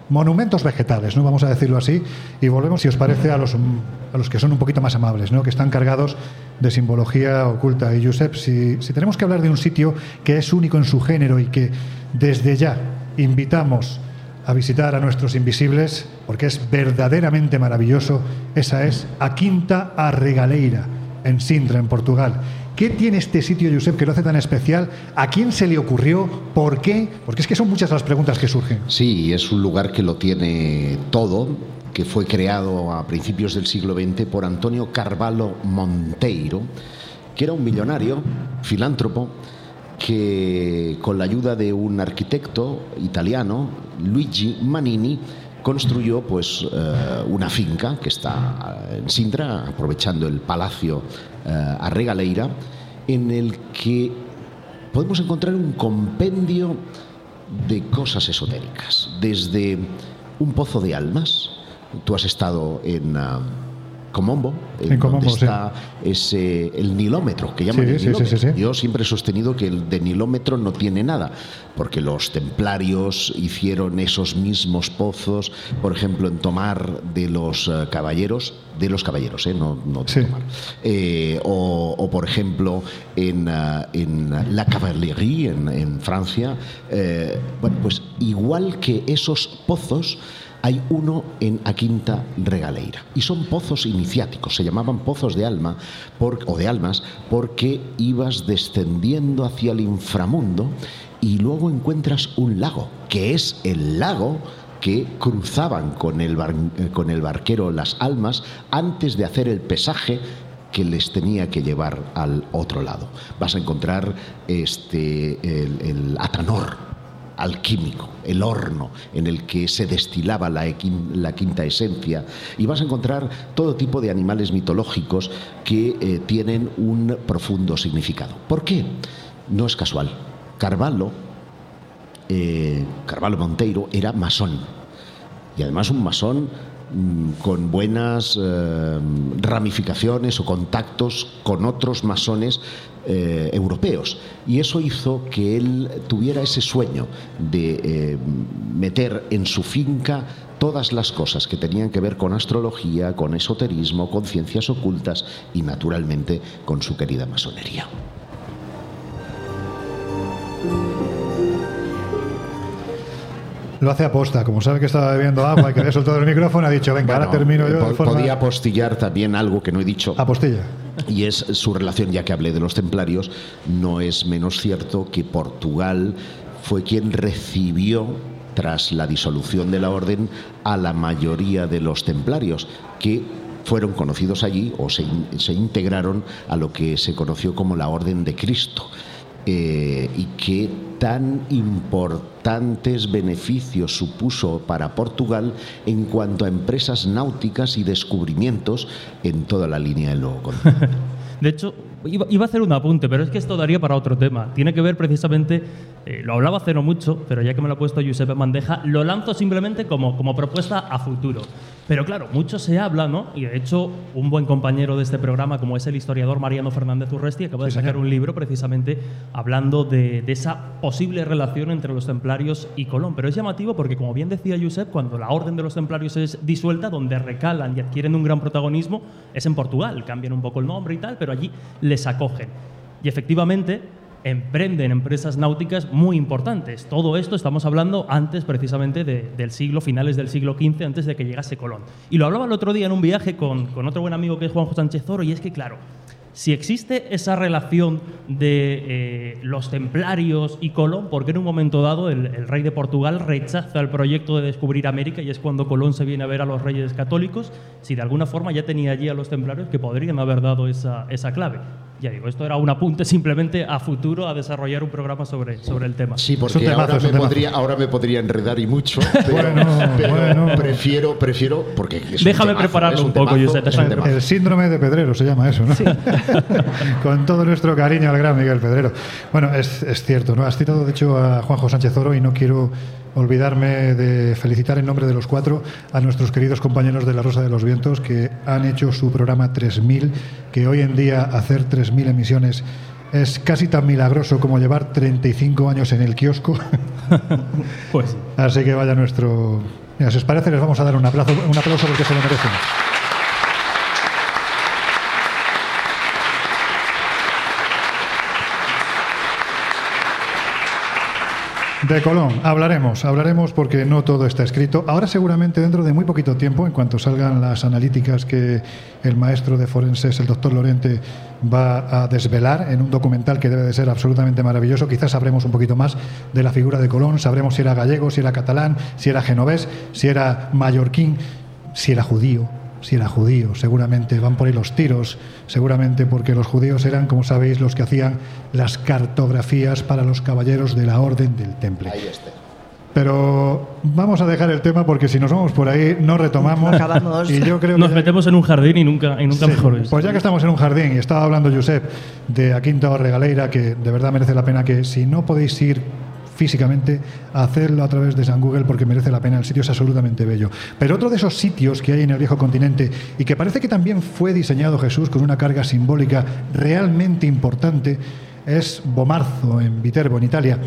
monumentos vegetales, ¿no? vamos a decirlo así, y volvemos, si os parece, a los, a los que son un poquito más amables, ¿no? que están cargados de simbología oculta. Y Josep, si, si tenemos que hablar de un sitio que es único en su género y que desde ya invitamos a visitar a nuestros invisibles, porque es verdaderamente maravilloso, esa es a Quinta Arregaleira, en Sintra, en Portugal. ¿Qué tiene este sitio, Josep, que lo hace tan especial? ¿A quién se le ocurrió? ¿Por qué? Porque es que son muchas las preguntas que surgen. Sí, es un lugar que lo tiene todo, que fue creado a principios del siglo XX por Antonio Carvalho Monteiro, que era un millonario, filántropo, que con la ayuda de un arquitecto italiano, Luigi Manini, construyó pues eh, una finca que está en Sintra, aprovechando el palacio eh, Arregaleira, en el que podemos encontrar un compendio de cosas esotéricas, desde un pozo de almas. Tú has estado en ah, Comombo, En Comombo, donde está ese, el nilómetro, que llaman Sí, el nilómetro. sí. Yo siempre he sostenido que el de nilómetro no tiene nada, porque los templarios hicieron esos mismos pozos, por ejemplo, en Tomar de los eh, caballeros, de los caballeros, ¿eh? no, no de. Tomar. Eh, o, o, por ejemplo, en, ah, en La Cavallerie, en, en Francia. eh, bueno, pues igual que esos pozos, hay uno en A Quinta Regaleira. Y son pozos iniciáticos, se llamaban pozos de alma o de almas, porque ibas descendiendo hacia el inframundo y luego encuentras un lago, que es el lago que cruzaban con el, bar- eh, con el barquero las almas antes de hacer el pesaje que les tenía que llevar al otro lado. Vas a encontrar este, el, el atanor, alquímico, el horno en el que se destilaba la, quinta esencia, y vas a encontrar todo tipo de animales mitológicos que eh, tienen un profundo significado. ¿Por qué? No es casual. Carvalho, eh, Carvalho Monteiro, era masón, y además un masón con buenas eh, ramificaciones o contactos con otros masones eh, europeos. Y eso hizo que él tuviera ese sueño de eh, meter en su finca todas las cosas que tenían que ver con astrología, con esoterismo, con ciencias ocultas y naturalmente con su querida masonería. Lo hace aposta, como sabe que estaba bebiendo agua y que había soltado el micrófono, ha dicho, venga, ahora termino yo de forma... Podía apostillar también algo que no he dicho. Apostilla. Y es su relación, ya que hablé de los templarios, no es menos cierto que Portugal fue quien recibió, tras la disolución de la orden, a la mayoría de los templarios, que fueron conocidos allí o se, se integraron a lo que se conoció como la Orden de Cristo. eh, y que tan importantes beneficios supuso para Portugal en cuanto a empresas náuticas y descubrimientos en toda la línea del Nuevo Continente. De hecho, iba, iba a hacer un apunte, pero es que esto daría para otro tema. Tiene que ver precisamente, eh, lo hablaba hace no mucho, pero ya que me lo ha puesto Giuseppe Mandeja, lo lanzo simplemente como, como propuesta a futuro. Pero claro, mucho se habla, ¿no? Y de hecho, un buen compañero de este programa, como es el historiador Mariano Fernández Urresti, acaba de Sí, sacar señor. un libro precisamente hablando de, de esa posible relación entre los templarios y Colón. Pero es llamativo porque, como bien decía Josep, cuando la orden de los templarios es disuelta, donde recalan y adquieren un gran protagonismo es en Portugal. Cambian un poco el nombre y tal, pero allí les acogen. Y efectivamente emprenden empresas náuticas muy importantes. Todo esto estamos hablando antes precisamente de- del siglo, finales del siglo XV, antes de que llegase Colón. Y lo hablaba el otro día en un viaje con, otro buen amigo que es Juanjo Sánchez Oro, y es que, claro, si existe esa relación de eh, los templarios y Colón, porque en un momento dado el, rey de Portugal rechaza el proyecto de descubrir América y es cuando Colón se viene a ver a los reyes católicos, si de alguna forma ya tenía allí a los templarios que podrían haber dado esa clave. Ya digo, esto era un apunte simplemente a futuro a desarrollar un programa sobre, sobre el tema. Sí, porque temazo, ahora, me podría, ahora me podría enredar y mucho, pero, Bueno, pero bueno. prefiero, prefiero, porque es un Déjame temazo, prepararlo es un poco, temazo, Josep, El, síndrome de Pedrero se llama eso, ¿no? Con todo nuestro cariño al gran Miguel Pedrero. Bueno, es, es cierto, ¿no? Has citado, de hecho, a Juanjo Sánchez Oro y no quiero olvidarme de felicitar en nombre de los cuatro a nuestros queridos compañeros de La Rosa de los Vientos que han hecho su programa 3000, que hoy en día hacer 3000 emisiones es casi tan milagroso como llevar 35 años en el kiosco. Pues Así que vaya nuestro... Mira, si os parece, les vamos a dar un aplauso, un aplauso porque se lo merecen. De Colón hablaremos, hablaremos porque no todo está escrito. Ahora seguramente dentro de muy poquito tiempo, en cuanto salgan las analíticas que el maestro de forenses, el doctor Lorente, va a desvelar en un documental que debe de ser absolutamente maravilloso, quizás sabremos un poquito más de la figura de Colón, sabremos si era gallego, si era catalán, si era genovés, si era mallorquín, si era judío, si era judío, seguramente van por ahí los tiros, seguramente porque los judíos eran, como sabéis, los que hacían las cartografías para los caballeros de la Orden del Temple. Ahí está. Pero vamos a dejar el tema porque si nos vamos por ahí no retomamos. Acabamos. Y yo creo nos que metemos en un jardín y nunca, y nunca Sí, mejor. Pues ya que estamos en un jardín y estaba hablando Josep de a Quinta Regaleira, que de verdad merece la pena que si no podéis ir físicamente, hacerlo a través de San Google porque merece la pena, el sitio es absolutamente bello. Pero otro de esos sitios que hay en el viejo continente y que parece que también fue diseñado Jesús con una carga simbólica realmente importante es Bomarzo, en Viterbo, en Italia.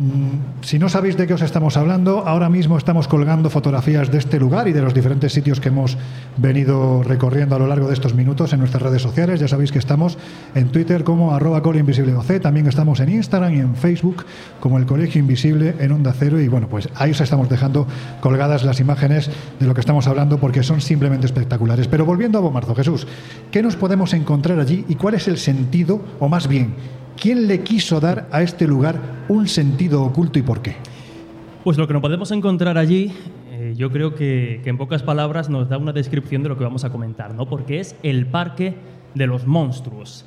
Mm, Si no sabéis de qué os estamos hablando, ahora mismo estamos colgando fotografías de este lugar y de los diferentes sitios que hemos venido recorriendo a lo largo de estos minutos en nuestras redes sociales. Ya sabéis que estamos en Twitter como arroba colinvisibleoc, también estamos en Instagram y en Facebook como el Colegio Invisible en Onda Cero y bueno, pues ahí os estamos dejando colgadas las imágenes de lo que estamos hablando porque son simplemente espectaculares. Pero volviendo a Bomarzo, Jesús, ¿qué nos podemos encontrar allí y cuál es el sentido, o más bien, quién le quiso dar a este lugar un sentido oculto y por qué? Pues lo que nos podemos encontrar allí, eh, yo creo que, en pocas palabras nos da una descripción de lo que vamos a comentar, ¿no? Porque es el parque de los Monstruos.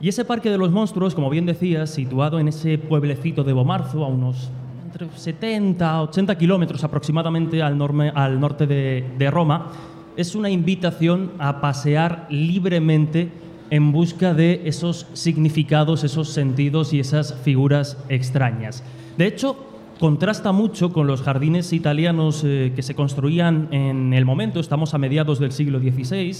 Y ese Parque de los Monstruos, como bien decías, situado en ese pueblecito de Bomarzo, a unos entre 70 80 kilómetros aproximadamente al, norte de Roma, es una invitación a pasear libremente en busca de esos significados, esos sentidos y esas figuras extrañas. De hecho, contrasta mucho con los jardines italianos eh, que se construían en el momento, estamos a mediados del siglo XVI,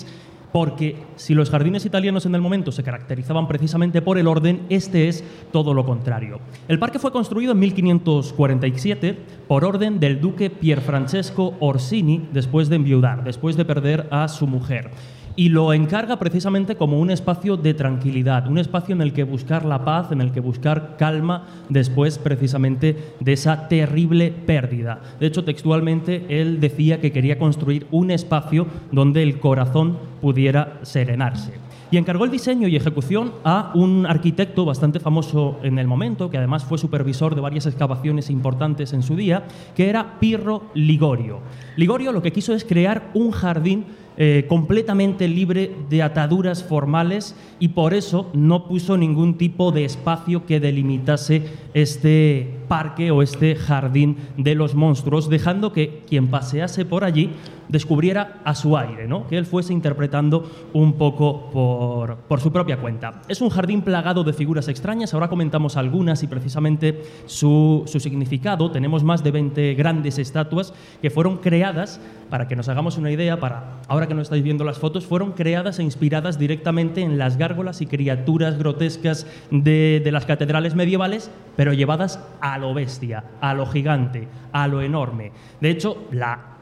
porque si los jardines italianos en el momento se caracterizaban precisamente por el orden, este es todo lo contrario. El parque fue construido en 1547 por orden del duque Pierfrancesco Orsini después de enviudar, después de perder a su mujer y lo encarga precisamente como un espacio de tranquilidad, un espacio en el que buscar la paz, en el que buscar calma después precisamente de esa terrible pérdida. De hecho, textualmente él decía que quería construir un espacio donde el corazón pudiera serenarse. Y encargó el diseño y ejecución a un arquitecto bastante famoso en el momento, que además fue supervisor de varias excavaciones importantes en su día, que era Pirro Ligorio. Ligorio lo que quiso es crear un jardín eh, completamente libre de ataduras formales y por eso no puso ningún tipo de espacio que delimitase este parque o este jardín de los monstruos, dejando que quien pasease por allí descubriera a su aire, ¿no? que él fuese interpretando un poco por, por su propia cuenta. Es un jardín plagado de figuras extrañas, ahora comentamos algunas y precisamente su, significado. Tenemos más de 20 grandes estatuas que fueron creadas, para que nos hagamos una idea, para ahora que no estáis viendo las fotos, fueron creadas e inspiradas directamente en las gárgolas y criaturas grotescas de las catedrales medievales, pero llevadas a lo bestia, a lo gigante, a lo enorme. De hecho, la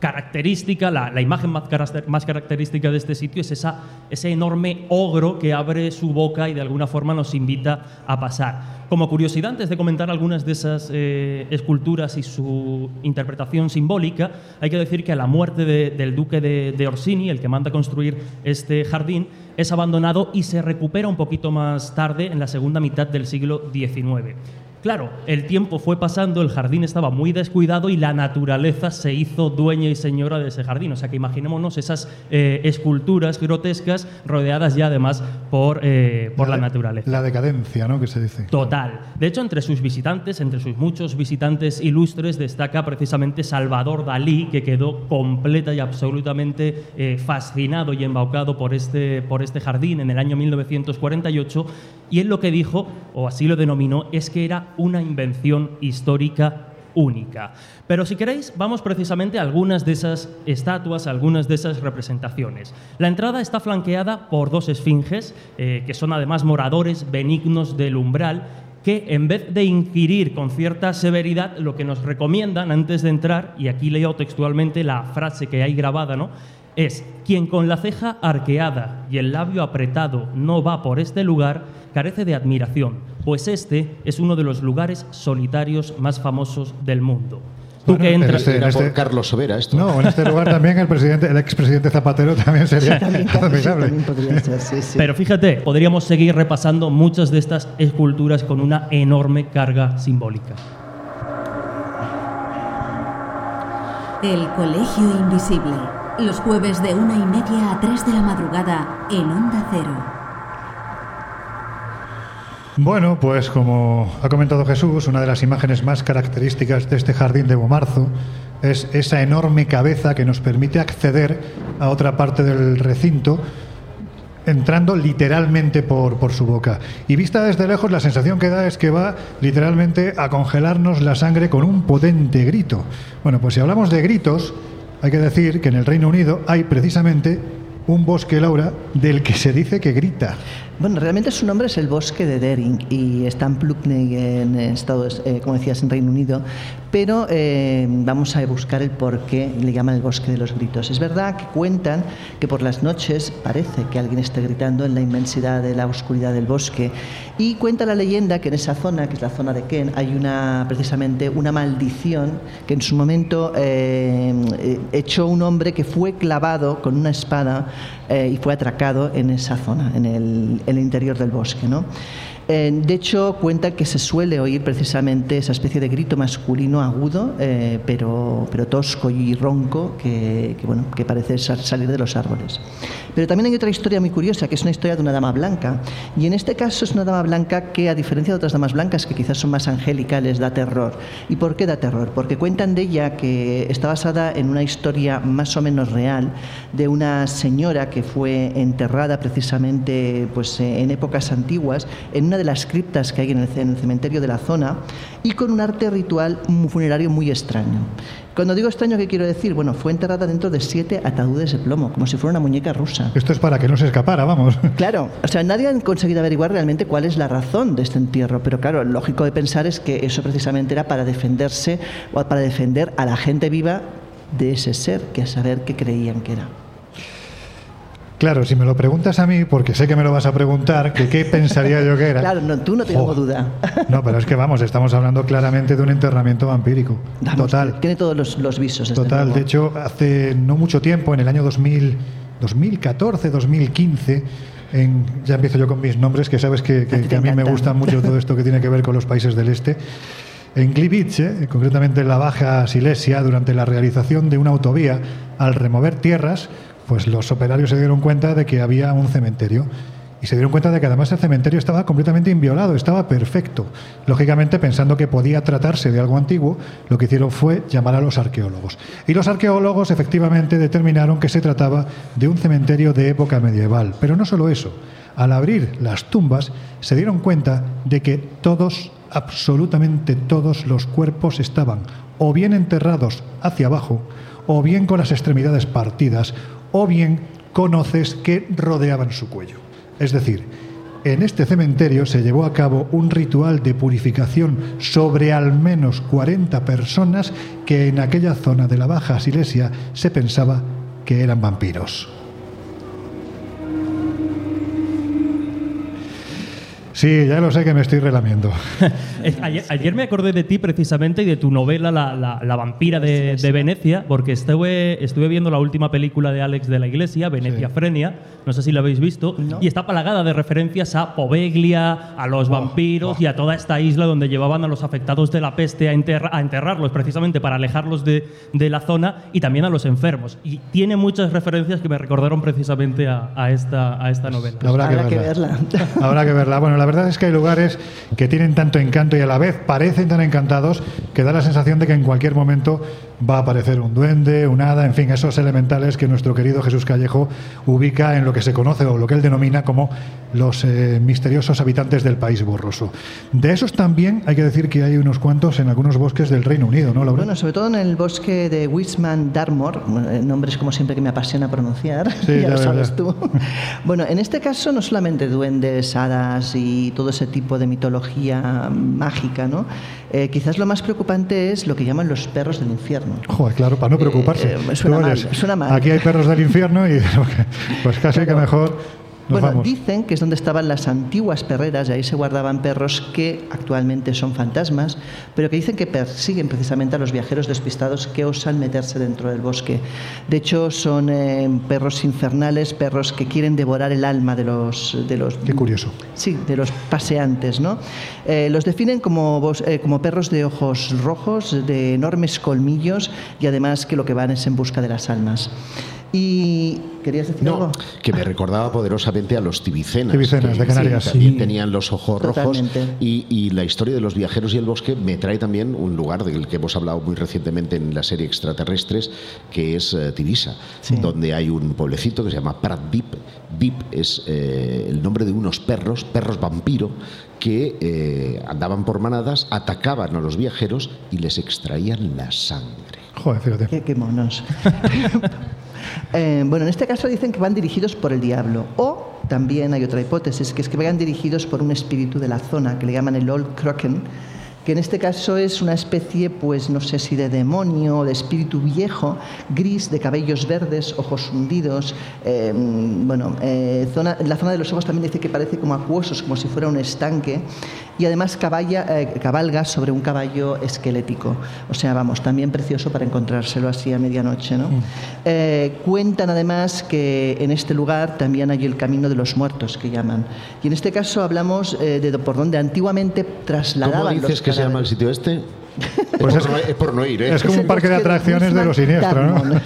característica, la, la imagen más, característica de este sitio es esa, ese enorme ogro que abre su boca y de alguna forma nos invita a pasar. Como curiosidad, antes de comentar algunas de esas eh, esculturas y su interpretación simbólica, hay que decir que a la muerte de- del duque de, de Orsini, el que manda construir este jardín, es abandonado y se recupera un poquito más tarde, en la segunda mitad del siglo XIX. Claro, el tiempo fue pasando, el jardín estaba muy descuidado y la naturaleza se hizo dueña y señora de ese jardín. O sea que imaginémonos esas eh, esculturas grotescas rodeadas ya además por, eh, por la, naturaleza. La decadencia, ¿no? Que se dice. Total. De hecho, entre sus visitantes, entre sus muchos visitantes ilustres, destaca precisamente Salvador Dalí, que quedó completa y absolutamente eh, fascinado y embaucado por este, por este jardín en el año 1948. Y él lo que dijo, o así lo denominó, es que era una invención histórica única. Pero si queréis, vamos precisamente a algunas de esas estatuas, a algunas de esas representaciones. La entrada está flanqueada por dos esfinges, eh, que son además moradores benignos del umbral, que en vez de inquirir con cierta severidad, lo que nos recomiendan antes de entrar, y aquí leo textualmente la frase que hay grabada, ¿no? Es quien con la ceja arqueada y el labio apretado no va por este lugar, carece de admiración, pues este es uno de los lugares solitarios más famosos del mundo. Tú Bueno, que en entras... este- Era por este- Carlos Sobera esto. No, en este lugar también el presidente, el expresidente Zapatero también sería También, también podría ser, sí, sí. Pero fíjate, podríamos seguir repasando muchas de estas esculturas con una enorme carga simbólica. El Colegio Invisible. Los jueves de una y media a tres de la madrugada en Onda Cero. Bueno, pues como ha comentado Jesús, una de las imágenes más características de este jardín de Bomarzo es esa enorme cabeza que nos permite acceder a otra parte del recinto entrando literalmente por, por su boca. Y vista desde lejos, la sensación que da es que va literalmente a congelarnos la sangre con un potente grito. Bueno, pues si hablamos de gritos, hay que decir que en el Reino Unido hay precisamente un bosque, Laura, del que se dice que grita. Bueno, realmente su nombre es el bosque de Dering y está en Plugny, en Estados, eh, como decías, en Reino Unido. Pero eh, vamos a buscar el por qué le llaman el bosque de los gritos. Es verdad que cuentan que por las noches parece que alguien esté gritando en la inmensidad de la oscuridad del bosque. Y cuenta la leyenda que en esa zona, que es la zona de Ken, hay una precisamente una maldición que en su momento eh, echó un hombre que fue clavado con una espada eh, y fue atracado en esa zona, en el, el interior del bosque. ¿no? Eh, de hecho, cuenta que se suele oír precisamente esa especie de grito masculino agudo, eh, pero, pero tosco y ronco, que, que, bueno, que parece sal- salir de los árboles. Pero también hay otra historia muy curiosa, que es una historia de una dama blanca. Y en este caso es una dama blanca que, a diferencia de otras damas blancas, que quizás son más angélicas, da terror. ¿Y por qué da terror? Porque cuentan de ella que está basada en una historia más o menos real de una señora que fue enterrada precisamente pues, en épocas antiguas en una de las criptas que hay en el, ce- en el cementerio de la zona y con un arte ritual funerario muy extraño. Cuando digo extraño, ¿qué quiero decir? Bueno, fue enterrada dentro de siete ataúdes de plomo, como si fuera una muñeca rusa. Esto es para que no se escapara, vamos. Claro, o sea, nadie ha conseguido averiguar realmente cuál es la razón de este entierro, pero claro, lo lógico de pensar es que eso precisamente era para defenderse o para defender a la gente viva de ese ser, que a saber qué creían que era. Claro, si me lo preguntas a mí, porque sé que me lo vas a preguntar, que qué pensaría yo que era. Claro, no, tú no tengo duda. No, pero es que vamos, estamos hablando claramente de un enterramiento vampírico. Vamos, Total. Tiene todos los, los visos. desde Total, luego. de hecho, hace no mucho tiempo, en el año 2000, 2014, 2015, en, ya empiezo yo con mis nombres, que sabes que, que- A que mí me gusta mucho todo esto que tiene que ver con los países del este. En Gliwice, concretamente en la Baja Silesia, durante la realización de una autovía, al remover tierras, pues los operarios se dieron cuenta de que había un cementerio. Y se dieron cuenta de que además el cementerio estaba completamente inviolado, estaba perfecto. Lógicamente, pensando que podía tratarse de algo antiguo, lo que hicieron fue llamar a los arqueólogos. Y los arqueólogos efectivamente determinaron que se trataba de un cementerio de época medieval. Pero no solo eso. Al abrir las tumbas, se dieron cuenta de que todos, absolutamente todos los cuerpos estaban o bien enterrados hacia abajo, o bien con las extremidades partidas, o bien con hoces que rodeaban su cuello. Es decir, en este cementerio se llevó a cabo un ritual de purificación sobre al menos 40 personas que en aquella zona de la Baja Silesia se pensaba que eran vampiros. Sí, ya lo sé que me estoy relamiendo. Ayer, ayer me acordé de ti precisamente y de tu novela La, la- la vampira de, de Venecia, porque estuve, estuve viendo la última película de Alex de la Iglesia, Venecia Frenia, no sé si la habéis visto, y está plagada de referencias a Poveglia, a los vampiros y a toda esta isla donde llevaban a los afectados de la peste a, enterra- a enterrarlos precisamente para alejarlos de, de la zona y también a los enfermos. Y tiene muchas referencias que me recordaron precisamente a, a esta, a esta novela. Habrá, Habrá que que verla. verla. Habrá que verla. Bueno, la verdad es que hay lugares que tienen tanto encanto y a la vez parecen tan encantados que da la sensación de que en cualquier momento va a aparecer un duende, un hada, en fin, esos elementales que nuestro querido Jesús Callejo ubica en lo que se conoce o lo que él denomina como los eh, misteriosos habitantes del país borroso. De esos también hay que decir que hay unos cuantos en algunos bosques del Reino Unido, ¿no, Laura? Bueno, sobre todo en el bosque de Wisman Darmor, eh, nombres como siempre que me apasiona pronunciar, Sí, ya ya lo sabes ya. tú. bueno, en este caso no solamente duendes, hadas y todo ese tipo de mitología mágica, ¿no? Eh, quizás lo más preocupante es lo que llaman los perros del infierno. Joder, claro, para no preocuparse. eh, suena Tú mal, suena mal. Aquí hay perros del infierno y pues casi que Claro. mejor nos bueno, vamos. dicen que es donde estaban las antiguas perreras y ahí se guardaban perros que actualmente son fantasmas, pero que dicen que persiguen precisamente a los viajeros despistados que osan meterse dentro del bosque. De hecho, son eh, perros infernales, perros que quieren devorar el alma de los, de los Qué curioso. Sí, de los paseantes, ¿no? Eh, los definen como, eh, como perros de ojos rojos, de enormes colmillos y además que lo que van es en busca de las almas. Y querías decir algo? No, que me recordaba poderosamente a los tibicenas. Tibicenas, que de Canarias. También Sí. tenían los ojos rojos. Totalmente. Y, y la historia de los viajeros y el bosque me trae también un lugar del que hemos hablado muy recientemente en la serie Extraterrestres, que es eh, Tivisa, Sí. donde hay un pueblecito que se llama Prat Vip. Vip es eh, el nombre de unos perros, perros vampiro, que eh, andaban por manadas, atacaban a los viajeros y les extraían la sangre. Joder, fíjate. Qué, qué monos. Eh, bueno, en este caso dicen que van dirigidos por el diablo. O también hay otra hipótesis, que es que vayan dirigidos por un espíritu de la zona, que le llaman el Old Kroken, que en este caso es una especie, pues no sé si de demonio o de espíritu viejo, gris, de cabellos verdes, ojos hundidos. eh, bueno, eh, zona, la zona de los ojos también dice que parece como acuosos, como si fuera un estanque. Y además caballa, eh, cabalga sobre un caballo esquelético. O sea, vamos, también precioso para encontrárselo así a medianoche. ¿no? Eh, cuentan además que en este lugar también hay el camino de los muertos, que llaman. Y en este caso hablamos eh, de por donde antiguamente trasladaban ¿Cómo dices los que se llama el sitio este? Pues es, por no, es por no ir, ¿eh? Es como un parque de atracciones de lo siniestro, ¿no? Madre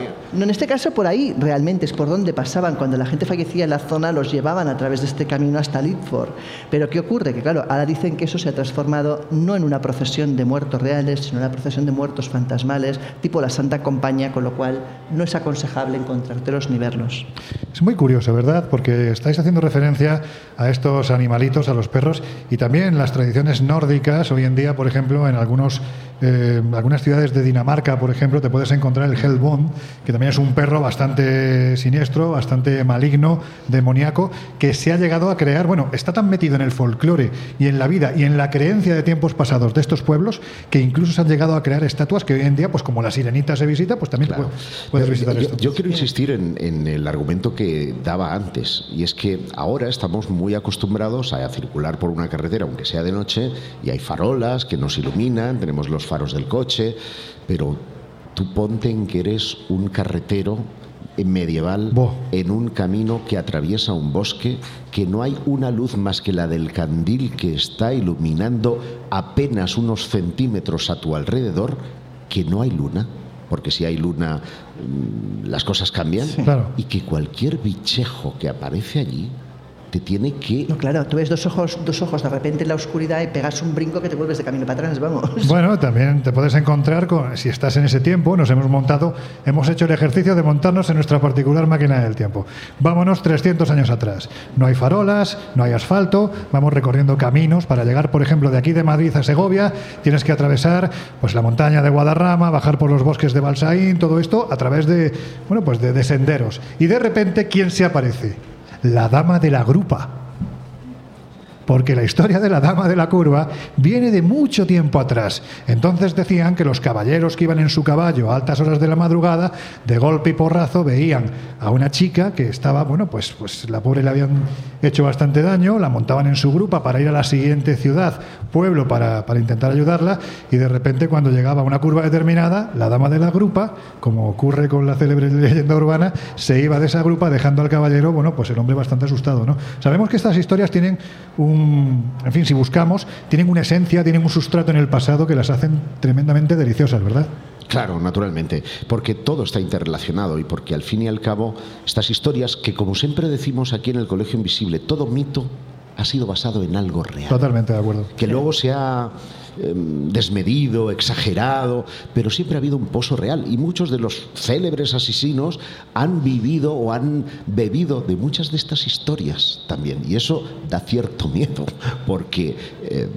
mía. No, en este caso por ahí realmente es por donde pasaban. Cuando la gente fallecía en la zona los llevaban a través de este camino hasta Lidford. Pero ¿qué ocurre? Que claro, ahora dicen que eso se ha transformado no en una procesión de muertos reales, sino en una procesión de muertos fantasmales, tipo la Santa Compañía, con lo cual no es aconsejable encontrártelos ni verlos. Es muy curioso, ¿verdad? Porque estáis haciendo referencia a estos animalitos, a los perros, y también las tradiciones nórdicas. Hoy en día, por ejemplo, en algunos, eh, algunas ciudades de Dinamarca, por ejemplo, te puedes encontrar el Hellbond, que también es un perro bastante siniestro, bastante maligno, demoníaco, que se ha llegado a crear, bueno, está tan metido en el folclore y en la vida y en la creencia de tiempos pasados de estos pueblos, que incluso se han llegado a crear estatuas que hoy en día, pues como la sirenita se visita, pues también Claro. pu- puedes Pero visitar yo, esto. yo quiero insistir en, en el argumento que daba antes, y es que ahora estamos muy acostumbrados a circular por una carretera, aunque sea de noche, y hay farolas que nos iluminan, tenemos los faros del coche, pero tú ponte en que eres un carretero medieval Bo. en un camino que atraviesa un bosque que no hay una luz más que la del candil que está iluminando apenas unos centímetros a tu alrededor, que no hay luna, porque si hay luna mm, las cosas cambian, Claro. y que cualquier bichejo que aparece allí te tiene que... No, claro, tú ves dos ojos, dos ojos de repente en la oscuridad y pegas un brinco que te vuelves de camino para atrás, vamos. Bueno, también te puedes encontrar con, si estás en ese tiempo, nos hemos montado, hemos hecho el ejercicio de montarnos en nuestra particular máquina del tiempo. Vámonos 300 años atrás. No hay farolas, no hay asfalto, vamos recorriendo caminos para llegar, por ejemplo, de aquí de Madrid a Segovia, tienes que atravesar pues la montaña de Guadarrama, bajar por los bosques de Balsaín, todo esto a través de, bueno, pues de, de senderos. Y de repente, ¿quién se aparece? La dama de la grupa porque la historia de la dama de la curva viene de mucho tiempo atrás. Entonces decían que los caballeros que iban en su caballo a altas horas de la madrugada, de golpe y porrazo, veían a una chica que estaba, bueno, pues, pues la pobre le habían hecho bastante daño, la montaban en su grupa para ir a la siguiente ciudad, pueblo, para, para intentar ayudarla, y de repente cuando llegaba a una curva determinada, la dama de la grupa, como ocurre con la célebre leyenda urbana, se iba de esa grupa dejando al caballero, bueno, pues el hombre bastante asustado, ¿no? Sabemos que estas historias tienen un, en fin, si buscamos, tienen una esencia, tienen un sustrato en el pasado que las hacen tremendamente deliciosas, ¿verdad? Claro, naturalmente, porque todo está interrelacionado y porque al fin y al cabo estas historias que como siempre decimos aquí en el Colegio Invisible, todo mito ha sido basado en algo real. Totalmente de acuerdo. que luego se ha em, desmedido, exagerado, pero siempre ha habido un pozo real. Y muchos de los célebres asesinos han vivido o han bebido de muchas de estas historias también. Y eso da cierto miedo porque em,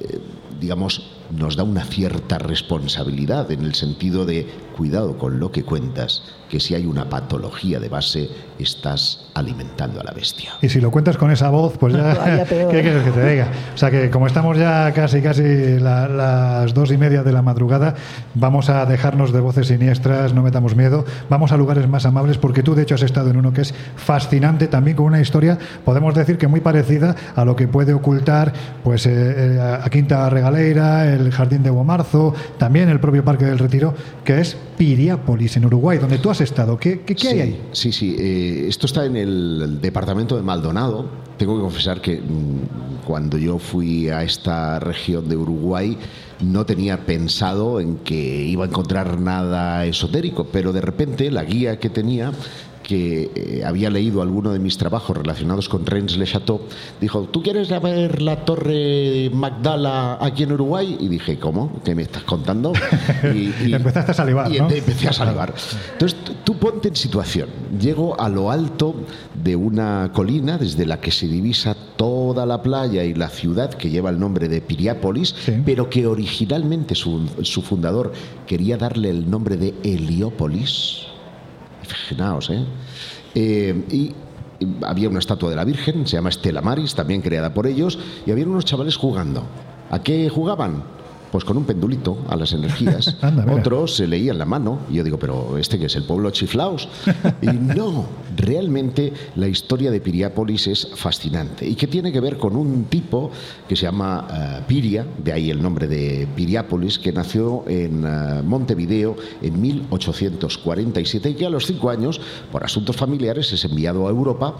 eh, digamos nos da una cierta responsabilidad en el sentido de cuidado con lo que cuentas, que si hay una patología de base estás alimentando a la bestia. Y si lo cuentas con esa voz, pues ya. ¿Qué quieres que te diga? O sea que, como estamos ya casi, casi la- las dos y media de la madrugada, vamos a dejarnos de voces siniestras, no metamos miedo. Vamos a lugares más amables, porque tú, de hecho, has estado en uno que es fascinante, también con una historia, podemos decir que muy parecida a lo que puede ocultar pues eh, eh, a Quinta Regaleira, el Jardín de Bomarzo, también el propio Parque del Retiro, que es Piriápolis, en Uruguay, donde tú has estado. ¿Qué, qué, qué hay sí, ahí? Sí, sí. eh, esto está en el departamento de Maldonado. Tengo que confesar que mm, cuando yo fui a esta región de Uruguay no tenía pensado en que iba a encontrar nada esotérico, pero de repente la guía que tenía que eh, había leído alguno de mis trabajos relacionados con Rennes Le Chateau, dijo, ¿tú quieres ver la torre Magdala aquí en Uruguay? Y dije, ¿cómo? ¿Qué me estás contando? Empezaste a salivar, y ¿no? empecé a salivar. Entonces, tú- tú ponte en situación. Llego a lo alto de una colina desde la que se divisa toda la playa y la ciudad que lleva el nombre de Piriápolis, Sí. pero que originalmente su, su fundador quería darle el nombre de Heliópolis. Fijaos, ¿eh? Eh, y había una estatua de la Virgen, se llama Estela Maris, también creada por ellos, y había unos chavales jugando. ¿A qué jugaban? Pues con un pendulito a las energías. Anda. Otros se leían la mano. Y yo digo, pero este que es el pueblo chiflaos. Y no, realmente la historia de Piriápolis es fascinante y que tiene que ver con un tipo que se llama eh, Piria, de ahí el nombre de Piriápolis, que nació en eh, Montevideo en 1847 y que a los cinco años, por asuntos familiares, es enviado a Europa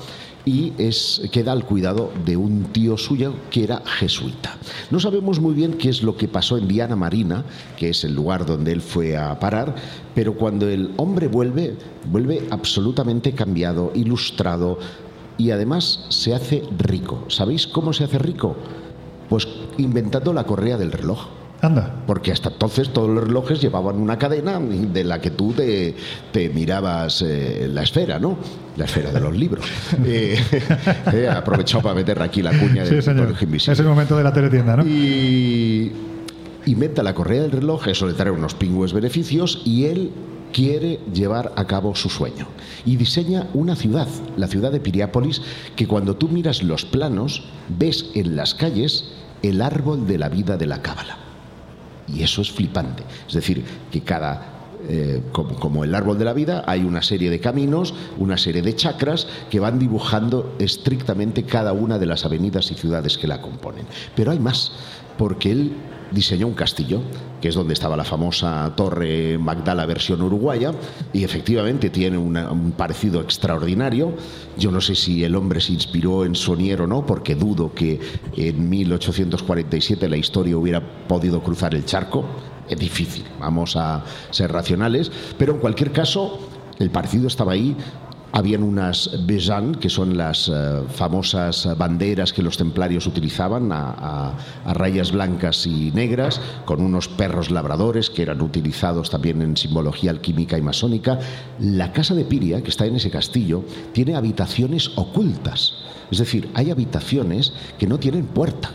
y es, queda al cuidado de un tío suyo que era jesuita. No sabemos muy bien qué es lo que pasó en Diana Marina, que es el lugar donde él fue a parar, pero cuando el hombre vuelve, vuelve absolutamente cambiado, ilustrado y además se hace rico. ¿Sabéis cómo se hace rico? Pues inventando la correa del reloj. Anda. Porque hasta entonces todos los relojes llevaban una cadena de la que tú te, te mirabas eh, la esfera, ¿no? La esfera de los libros. Eh, aprovechado para meter aquí la cuña Sí, del señor. Es el momento de la teletienda, ¿no? Y inventa la correa del reloj, eso le trae unos pingües beneficios y él quiere llevar a cabo su sueño. Y diseña una ciudad, la ciudad de Piriápolis, que cuando tú miras los planos, ves en las calles el árbol de la vida de la cábala. Y eso es flipante. Es decir, que cada eh, como, como el árbol de la vida, hay una serie de caminos, una serie de chakras que van dibujando estrictamente cada una de las avenidas y ciudades que la componen. Pero hay más, porque él diseñó un castillo, que es donde estaba la famosa Torre Magdala versión uruguaya, y efectivamente tiene un parecido extraordinario. Yo no sé si el hombre se inspiró en Sonier o no, porque dudo que en 1847 la historia hubiera podido cruzar el charco. Es difícil, vamos a ser racionales, pero en cualquier caso, el parecido estaba ahí. Habían unas Bejan, que son las eh, famosas banderas que los templarios utilizaban a- a rayas blancas y negras, con unos perros labradores que eran utilizados también en simbología alquímica y masónica. La casa de Piria, que está en ese castillo, tiene habitaciones ocultas. Es decir, hay habitaciones que no tienen puerta.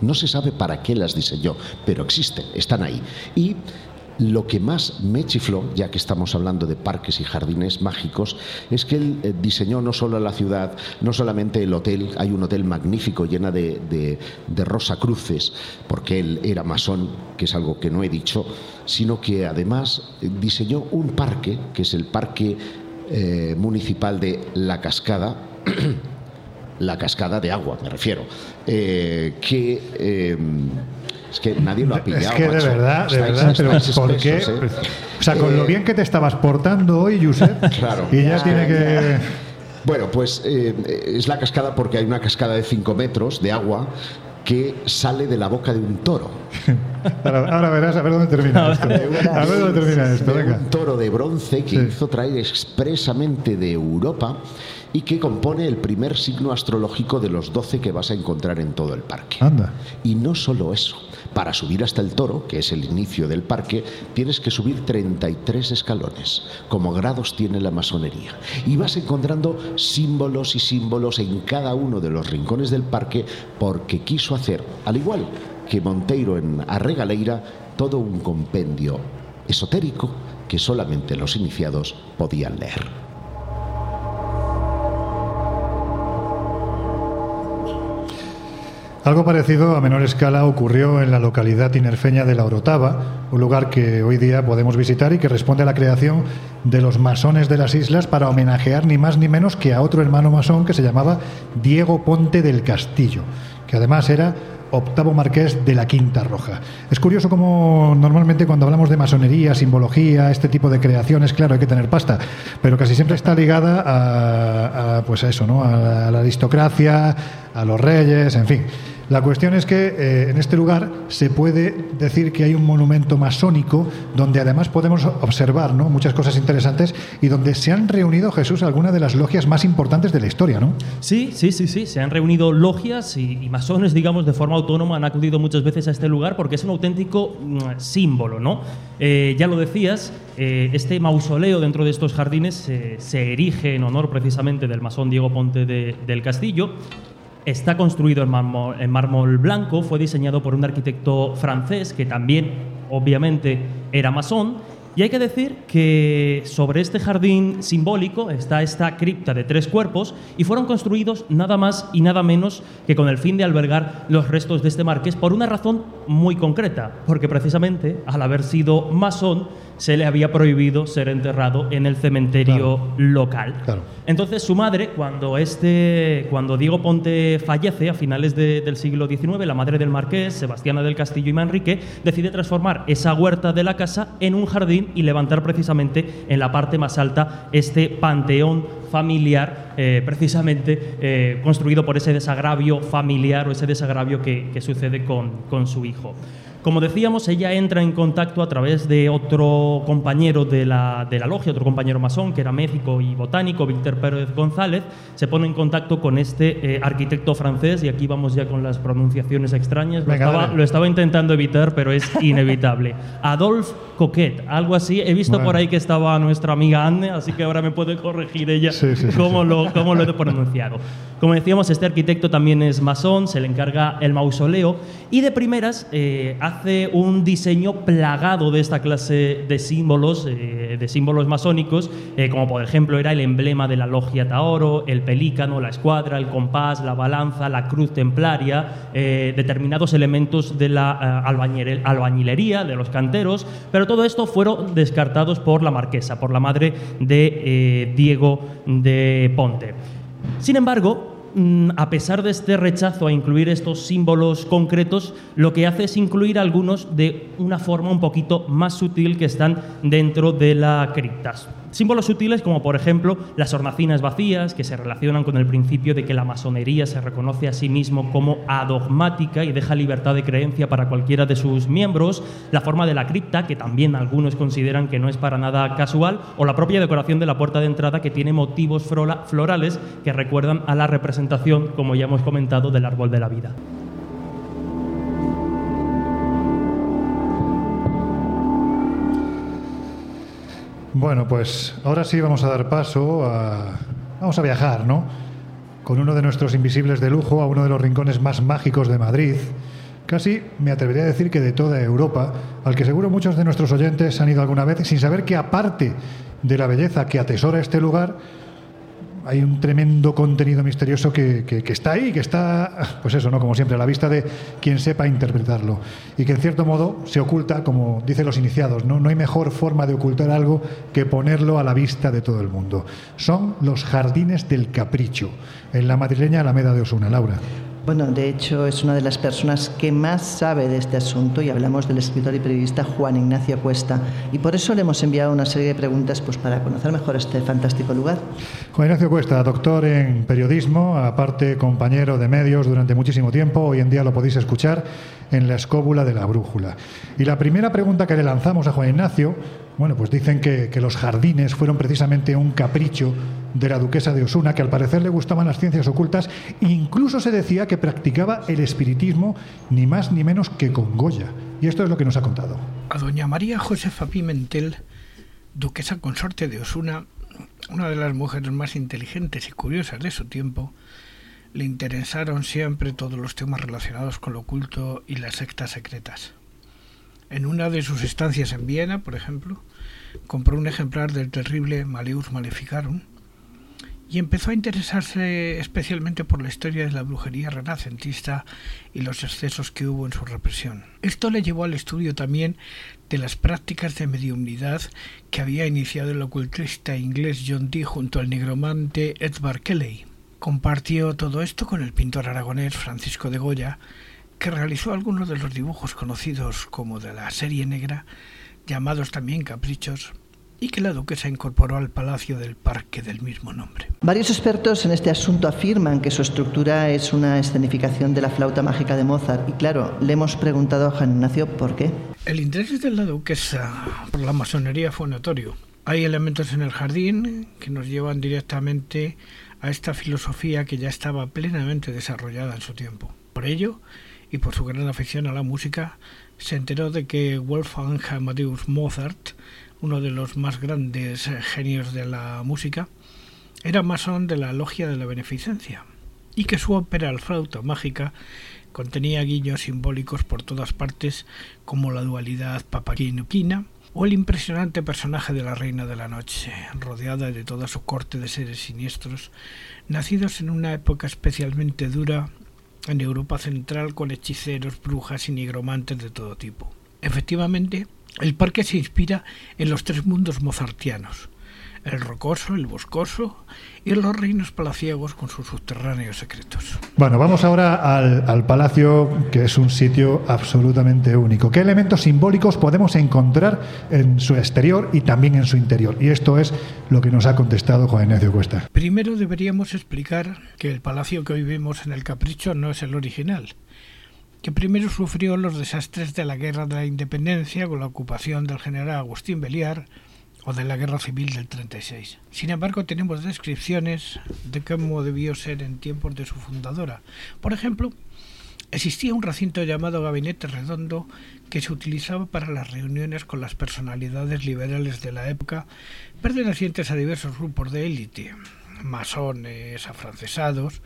No se sabe para qué las diseñó, pero existen, están ahí. Y lo que más me chifló, ya que estamos hablando de parques y jardines mágicos, es que él eh, diseñó no solo la ciudad, no solamente el hotel, hay un hotel magnífico llena de, de, de rosacruces, porque él era masón, que es algo que no he dicho, sino que además eh, diseñó un parque, que es el Parque eh, Municipal de La Cascada, la cascada de agua, me refiero, que eh, es que nadie lo ha pillado. Es que de verdad, de Estáis- verdad, pero estáis ¿por qué? espesos, ¿eh? O sea, con lo Eh, bien que te estabas portando hoy, Josep, Claro. y ya Ya, tiene que... Bueno, pues eh, es la cascada porque hay una cascada de 5 metros de agua que sale de la boca de un toro. Ahora, ahora verás a ver dónde termina esto. A ver dónde termina esto, venga. un toro de bronce que Sí. hizo traer expresamente de Europa y que compone el primer signo astrológico de los 12 que vas a encontrar en todo el parque. Anda. Y no solo eso, para subir hasta el toro, que es el inicio del parque, tienes que subir 33 escalones, como grados tiene la masonería. Y vas encontrando símbolos y símbolos en cada uno de los rincones del parque porque quiso hacer, al igual que Monteiro en Arregaleira, todo un compendio esotérico que solamente los iniciados podían leer. Algo parecido a menor escala ocurrió en la localidad tinerfeña de La Orotava, un lugar que hoy día podemos visitar y que responde a la creación de los masones de las islas para homenajear ni más ni menos que a otro hermano masón que se llamaba Diego Ponte del Castillo, que además era octavo marqués de la Quinta Roja. Es curioso cómo normalmente cuando hablamos de masonería, simbología, este tipo de creaciones, claro, hay que tener pasta, pero casi siempre está ligada a, a, pues a eso, ¿no? A la aristocracia, a los reyes, en fin. La cuestión es que eh, en este lugar se puede decir que hay un monumento masónico donde además podemos observar ¿no? muchas cosas interesantes y donde se han reunido, Jesús, algunas de las logias más importantes de la historia, ¿no? Sí, sí, sí, sí. Se han reunido logias y, masones, digamos, de forma autónoma, han acudido muchas veces a este lugar porque es un auténtico mm, símbolo, ¿no? Eh, ya lo decías, eh, este mausoleo dentro de estos jardines se erige en honor precisamente del masón Diego Ponte de- del Castillo. Está construido en mármol, blanco, fue diseñado por un arquitecto francés que también, obviamente, era masón. Y hay que decir que sobre este jardín simbólico está esta cripta de tres cuerpos y fueron construidos nada más y nada menos que con el fin de albergar los restos de este marqués por una razón muy concreta, porque precisamente al haber sido masón se le había prohibido ser enterrado en el cementerio local. Entonces su madre, cuando, este, cuando Diego Ponte fallece a finales del siglo XIX, la madre del marqués, Sebastiana del Castillo y Manrique, decide transformar esa huerta de la casa en un jardín y levantar precisamente en la parte más alta este panteón familiar, eh, precisamente eh, construido por ese desagravio familiar o ese desagravio que, sucede con, con su hijo. Como decíamos, ella entra en contacto a través de otro compañero de la, de la logia, otro compañero masón, que era médico y botánico, Víctor Pérez González, se pone en contacto con este eh, arquitecto francés, y aquí vamos ya con las pronunciaciones extrañas, lo, estaba, lo estaba, intentando evitar, pero es inevitable. Adolphe Coquet, algo así. He visto por ahí que estaba nuestra amiga Anne, así que ahora me puede corregir ella cómo, lo, cómo lo he pronunciado. Como decíamos, este arquitecto también es masón, se le encarga el mausoleo, y de primeras eh, hace un diseño plagado de esta clase de símbolos, eh, de símbolos masónicos, eh, como por ejemplo era el emblema de la logia Taoro, el pelícano, la escuadra, el compás, la balanza, la cruz templaria, eh, determinados elementos de la albañilería, de los canteros, pero todo esto fueron descartados por la marquesa, por la madre de Diego de Ponte. Sin embargo, a pesar de este rechazo a incluir estos símbolos concretos, lo que hace es incluir algunos de una forma un poquito más sutil que están dentro de la cripta. Símbolos sutiles como por ejemplo las hornacinas vacías, que se relacionan con el principio de que la masonería se reconoce a sí mismo como adogmática y deja libertad de creencia para cualquiera de sus miembros, la forma de la cripta, que también algunos consideran que no es para nada casual, o la propia decoración de la puerta de entrada que tiene motivos florales que recuerdan a la representación, como ya hemos comentado, del árbol de la vida. Bueno, pues ahora sí vamos a dar paso a... Vamos a viajar, ¿no? Con uno de nuestros invisibles de lujo a uno de los rincones más mágicos de Madrid. Casi me atrevería a decir que de toda Europa, al que seguro muchos de nuestros oyentes han ido alguna vez sin saber que aparte de la belleza que atesora este lugar, hay un tremendo contenido misterioso que, está ahí, que está, pues eso, ¿no? Como siempre, a la vista de quien sepa interpretarlo. Y que en cierto modo se oculta, como dicen los iniciados, ¿no? No hay mejor forma de ocultar algo que ponerlo a la vista de todo el mundo. Son los jardines del capricho, en la madrileña Alameda de Osuna. Laura. Bueno, de hecho es una de las personas que más sabe de este asunto y hablamos del escritor y periodista Juan Ignacio Cuesta y por eso le hemos enviado una serie de preguntas pues para conocer mejor este fantástico lugar. Juan Ignacio Cuesta, doctor en periodismo, aparte compañero de medios durante muchísimo tiempo, hoy en día lo podéis escuchar en la escóbula de la brújula. Y la primera pregunta que le lanzamos a Juan Ignacio, bueno, pues dicen que, los jardines fueron precisamente un capricho de la duquesa de Osuna, que al parecer le gustaban las ciencias ocultas, incluso se decía que practicaba el espiritismo ni más ni menos que con Goya. Y esto es lo que nos ha contado. A doña María Josefa Pimentel, duquesa consorte de Osuna, una de las mujeres más inteligentes y curiosas de su tiempo, le interesaron siempre todos los temas relacionados con lo oculto y las sectas secretas. En una de sus estancias en Viena, por ejemplo, compró un ejemplar del terrible Maleus Maleficarum, y empezó a interesarse especialmente por la historia de la brujería renacentista y los excesos que hubo en su represión. Esto le llevó al estudio también de las prácticas de mediumnidad que había iniciado el ocultista inglés John Dee junto al negromante Edward Kelly. Compartió todo esto con el pintor aragonés Francisco de Goya, que realizó algunos de los dibujos conocidos como de la serie negra, llamados también caprichos, y que la duquesa incorporó al palacio del parque del mismo nombre. Varios expertos en este asunto afirman que su estructura es una escenificación de la flauta mágica de Mozart y claro, le hemos preguntado a Juan Ignacio por qué. El interés de la duquesa por la masonería fue notorio. Hay elementos en el jardín que nos llevan directamente a esta filosofía que ya estaba plenamente desarrollada en su tiempo. Por ello, y por su gran afición a la música, se enteró de que Wolfgang Amadeus Mozart uno de los más grandes genios de la música, era masón de la Logia de la Beneficencia y que su ópera El flauta mágica contenía guiños simbólicos por todas partes como la dualidad papaquinuquina, o el impresionante personaje de la Reina de la Noche, rodeada de toda su corte de seres siniestros, nacidos en una época especialmente dura en Europa Central con hechiceros, brujas y nigromantes de todo tipo. Efectivamente, el parque se inspira en los tres mundos mozartianos, el rocoso, el boscoso y los reinos palaciegos con sus subterráneos secretos. Bueno, vamos ahora al, al, palacio, que es un sitio absolutamente único. ¿Qué elementos simbólicos podemos encontrar en su exterior y también en su interior? Y esto es lo que nos ha contestado Juan Ignacio Cuesta. Primero deberíamos explicar que el palacio que hoy vemos en el Capricho no es el original que primero sufrió los desastres de la Guerra de la Independencia con la ocupación del general Agustín Beliar o de la Guerra Civil del 36. Sin embargo, tenemos descripciones de cómo debió ser en tiempos de su fundadora. Por ejemplo, existía un recinto llamado Gabinete Redondo que se utilizaba para las reuniones con las personalidades liberales de la época, pertenecientes a diversos grupos de élite, masones, afrancesados,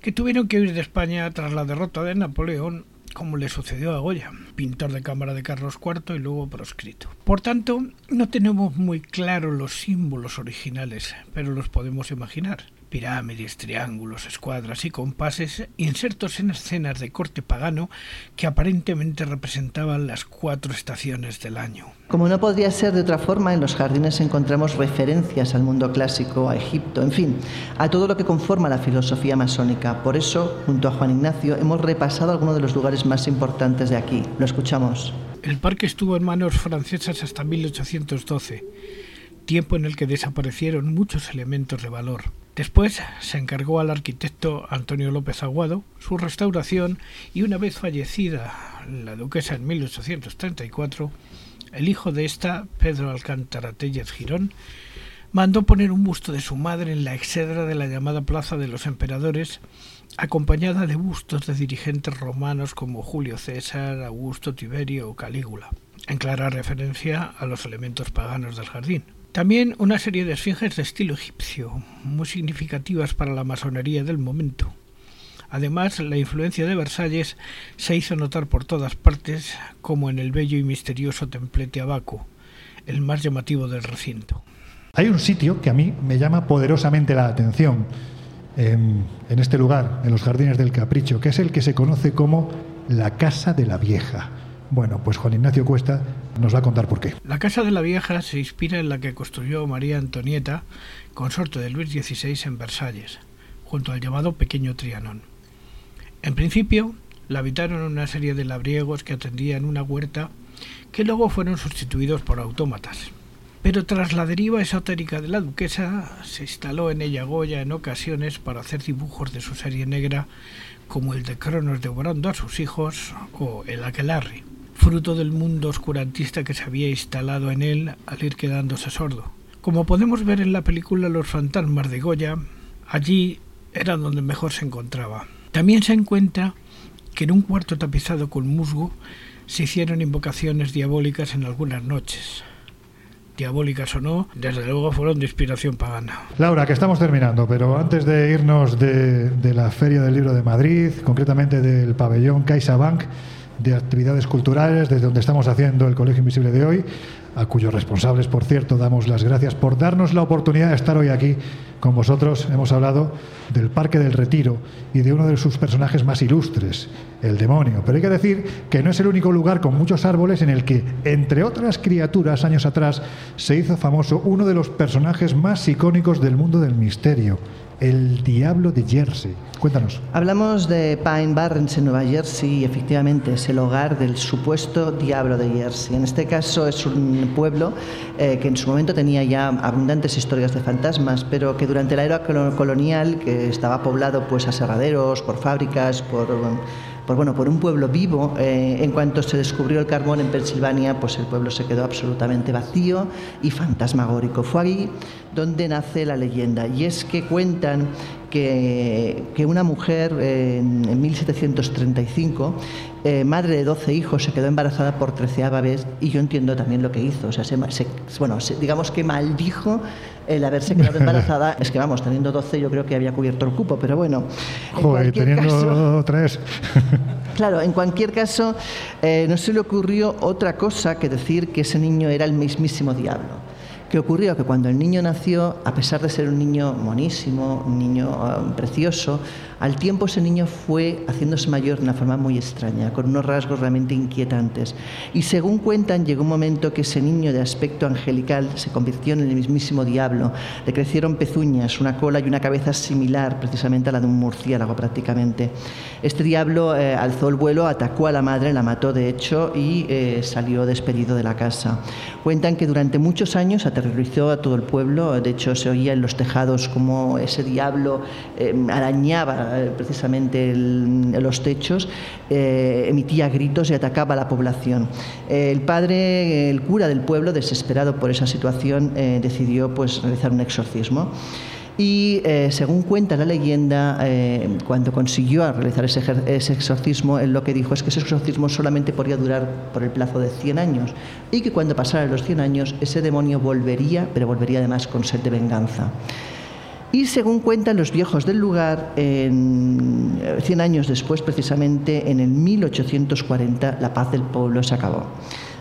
que tuvieron que huir de España tras la derrota de Napoleón como le sucedió a Goya, pintor de cámara de Carlos IV y luego proscrito. Por tanto, no tenemos muy claro los símbolos originales, pero los podemos imaginar. Pirámides, triángulos, escuadras y compases insertos en escenas de corte pagano que aparentemente representaban las cuatro estaciones del año. Como no podría ser de otra forma, en los jardines encontramos referencias al mundo clásico, a Egipto, en fin, a todo lo que conforma la filosofía masónica. Por eso, junto a Juan Ignacio, hemos repasado algunos de los lugares más importantes de aquí. Lo escuchamos. El parque estuvo en manos francesas hasta 1812, tiempo en el que desaparecieron muchos elementos de valor. Después se encargó al arquitecto Antonio López Aguado su restauración y una vez fallecida la duquesa en 1834, el hijo de esta, Pedro Alcántara Tellez Girón, mandó poner un busto de su madre en la exedra de la llamada Plaza de los Emperadores, acompañada de bustos de dirigentes romanos como Julio César, Augusto Tiberio o Calígula, en clara referencia a los elementos paganos del jardín. También una serie de esfinges de estilo egipcio, muy significativas para la masonería del momento. Además, la influencia de Versalles se hizo notar por todas partes, como en el bello y misterioso templete Abaco, el más llamativo del recinto. Hay un sitio que a mí me llama poderosamente la atención en, en este lugar, en los Jardines del Capricho, que es el que se conoce como la Casa de la Vieja. Bueno, pues Juan Ignacio Cuesta nos va a contar por qué. La Casa de la Vieja se inspira en la que construyó María Antonieta, consorte de Luis XVI en Versalles, junto al llamado Pequeño Trianón. En principio, la habitaron una serie de labriegos que atendían una huerta que luego fueron sustituidos por autómatas. Pero tras la deriva esotérica de la duquesa, se instaló en ella Goya en ocasiones para hacer dibujos de su serie negra, como el de Cronos devorando a sus hijos o el Aquelarre fruto del mundo oscurantista que se había instalado en él al ir quedándose sordo. Como podemos ver en la película Los fantasmas de Goya, allí era donde mejor se encontraba. También se encuentra que en un cuarto tapizado con musgo se hicieron invocaciones diabólicas en algunas noches. Diabólicas o no, desde luego fueron de inspiración pagana. Laura, que estamos terminando, pero antes de irnos de, de la Feria del Libro de Madrid, concretamente del pabellón CaixaBank, de actividades culturales, desde donde estamos haciendo el Colegio Invisible de hoy, a cuyos responsables, por cierto, damos las gracias por darnos la oportunidad de estar hoy aquí con vosotros. Hemos hablado del Parque del Retiro y de uno de sus personajes más ilustres, el demonio. Pero hay que decir que no es el único lugar con muchos árboles en el que, entre otras criaturas, años atrás, se hizo famoso uno de los personajes más icónicos del mundo del misterio, el Diablo de Jersey. Cuéntanos. Hablamos de Pine Barrens en Nueva Jersey y efectivamente es el hogar del supuesto Diablo de Jersey. En este caso es un pueblo eh, que en su momento tenía ya abundantes historias de fantasmas, pero que durante la era colonial, que estaba poblado pues aserraderos, por fábricas, por bueno, por un pueblo vivo. Eh, en cuanto se descubrió el carbón en Pensilvania, pues el pueblo se quedó absolutamente vacío y fantasmagórico. Fue ahí donde nace la leyenda. Y es que cuentan que, que una mujer eh, en, en 1735, eh, madre de 12 hijos, se quedó embarazada por treceava vez y yo entiendo también lo que hizo. O sea, se se- bueno, se- digamos que maldijo el haberse quedado embarazada. es que vamos, teniendo 12 yo creo que había cubierto el cupo, pero bueno. en Joder, teniendo caso- tres. Claro, en cualquier caso, eh, no se le ocurrió otra cosa que decir que ese niño era el mismísimo diablo. ¿Qué ocurrió? Que cuando el niño nació, a pesar de ser un niño monísimo, un niño ah, precioso, al tiempo ese niño fue haciéndose mayor de una forma muy extraña, con unos rasgos realmente inquietantes. Y según cuentan, llegó un momento que ese niño de aspecto angelical se convirtió en el mismísimo diablo. Le crecieron pezuñas, una cola y una cabeza similar precisamente a la de un murciélago prácticamente. Este diablo eh, alzó el vuelo, atacó a la madre, la mató de hecho y eh, salió despedido de la casa. Cuentan que durante muchos años aterrorizó a todo el pueblo, de hecho se oía en los tejados como ese diablo eh, arañaba eh, precisamente el- los techos, eh, emitía gritos y atacaba a la población. El padre, el cura del pueblo, desesperado por esa situación, eh, decidió pues, realizar un exorcismo. Y eh, según cuenta la leyenda, cuando consiguió realizar ese, ese exorcismo, él lo que dijo es que ese exorcismo solamente podría durar por el plazo de 100 años y que cuando pasaran los 100 años ese demonio volvería, pero volvería además con sed de venganza. Y según cuentan los viejos del lugar, en, eh, 100 años después, precisamente en el 1840, la paz del pueblo se acabó.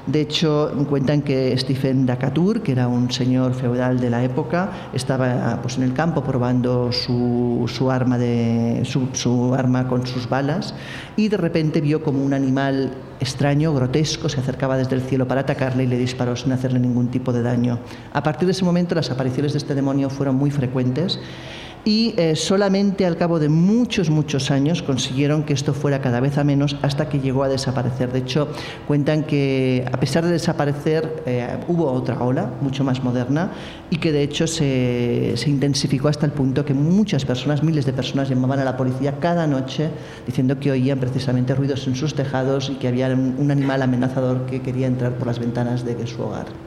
De hecho, cuentan que Stephen Decatur, que era un señor feudal de la época, estaba pues, en el campo probando su, arma de, su, su arma con sus balas y de repente vio como un animal extraño, grotesco, se acercaba desde el cielo para atacarle y le disparó sin hacerle ningún tipo de daño. A partir de ese momento las apariciones de este demonio fueron muy frecuentes y eh, solamente al cabo de muchos, muchos años consiguieron que esto fuera cada vez a menos hasta que llegó a desaparecer. De hecho, cuentan que a pesar de desaparecer eh, hubo otra ola, mucho más moderna, y que de hecho se, se intensificó hasta el punto que muchas personas, miles de personas, llamaban a la policía cada noche diciendo que oían precisamente ruidos en sus tejados y que había un, un animal amenazador que quería entrar por las ventanas de su hogar.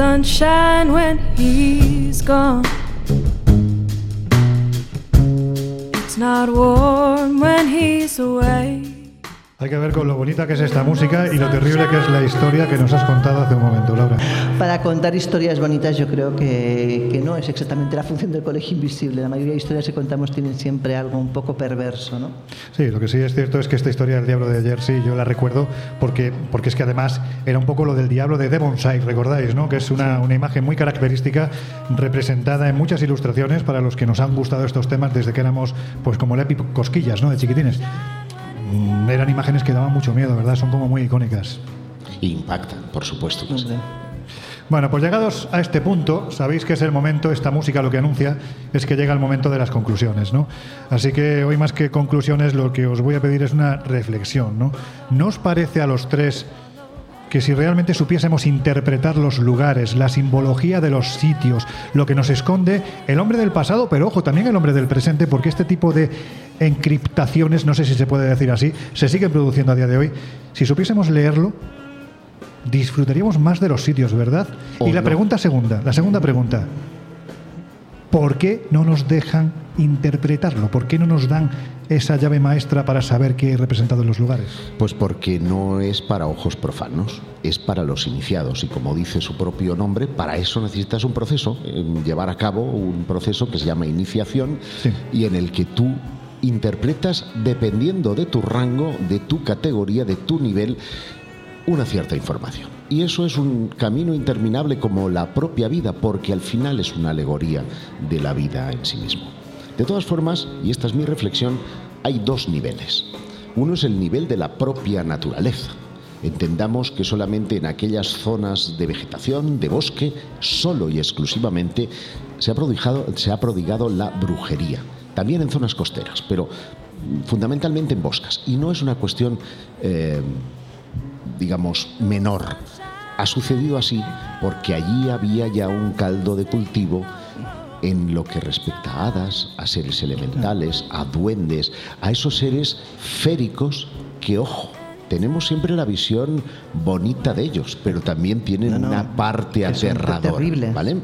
Sunshine when he's gone. It's not warm when he's away. Hay que ver con lo bonita que es esta música y lo terrible que es la historia que nos has contado hace un momento, Laura. Para contar historias bonitas yo creo que, que no es exactamente la función del colegio invisible. La mayoría de historias que contamos tienen siempre algo un poco perverso, ¿no? Sí, lo que sí es cierto es que esta historia del diablo de Jersey yo la recuerdo porque, porque es que además era un poco lo del diablo de Devonshire, recordáis, ¿no? Que es una, una imagen muy característica representada en muchas ilustraciones para los que nos han gustado estos temas desde que éramos, pues como Lepi Cosquillas, ¿no? De chiquitines. Mm, Eran imágenes que daban mucho miedo, ¿verdad? Son como muy icónicas. Impactan, por supuesto. que sí. Hombre. Bueno, pues llegados a este punto, sabéis que es el momento, esta música lo que anuncia es que llega el momento de las conclusiones, ¿no? Así que hoy más que conclusiones lo que os voy a pedir es una reflexión, ¿no? ¿No os parece a los tres que si realmente supiésemos interpretar los lugares, la simbología de los sitios, lo que nos esconde el hombre del pasado, pero ojo, también el hombre del presente, porque este tipo de encriptaciones, no sé si se puede decir así, se siguen produciendo a día de hoy, si supiésemos leerlo, disfrutaríamos más de los sitios, ¿verdad? Y la no. pregunta segunda, la segunda pregunta, ¿por qué no nos dejan interpretarlo? ¿Por qué no nos dan esa llave maestra para saber qué he representado en los lugares? Pues porque no es para ojos profanos, es para los iniciados y como dice su propio nombre, para eso necesitas un proceso, eh, llevar a cabo un proceso que se llama iniciación Sí. y en el que tú interpretas dependiendo de tu rango, de tu categoría, de tu nivel, una cierta información. Y eso es un camino interminable como la propia vida, porque al final es una alegoría de la vida en sí mismo. De todas formas, y esta es mi reflexión, hay dos niveles. Uno es el nivel de la propia naturaleza. Entendamos que solamente en aquellas zonas de vegetación, de bosque, solo y exclusivamente se ha prodigado, se ha prodigado la brujería. También en zonas costeras, pero fundamentalmente en boscas. Y no es una cuestión, eh, digamos, menor. Ha sucedido así porque allí había ya un caldo de cultivo en lo que respecta a hadas, a seres elementales, a duendes, a esos seres féricos que, ojo, tenemos siempre la visión bonita de ellos, pero también tienen No, no, una parte aterradora. terribles. ¿vale?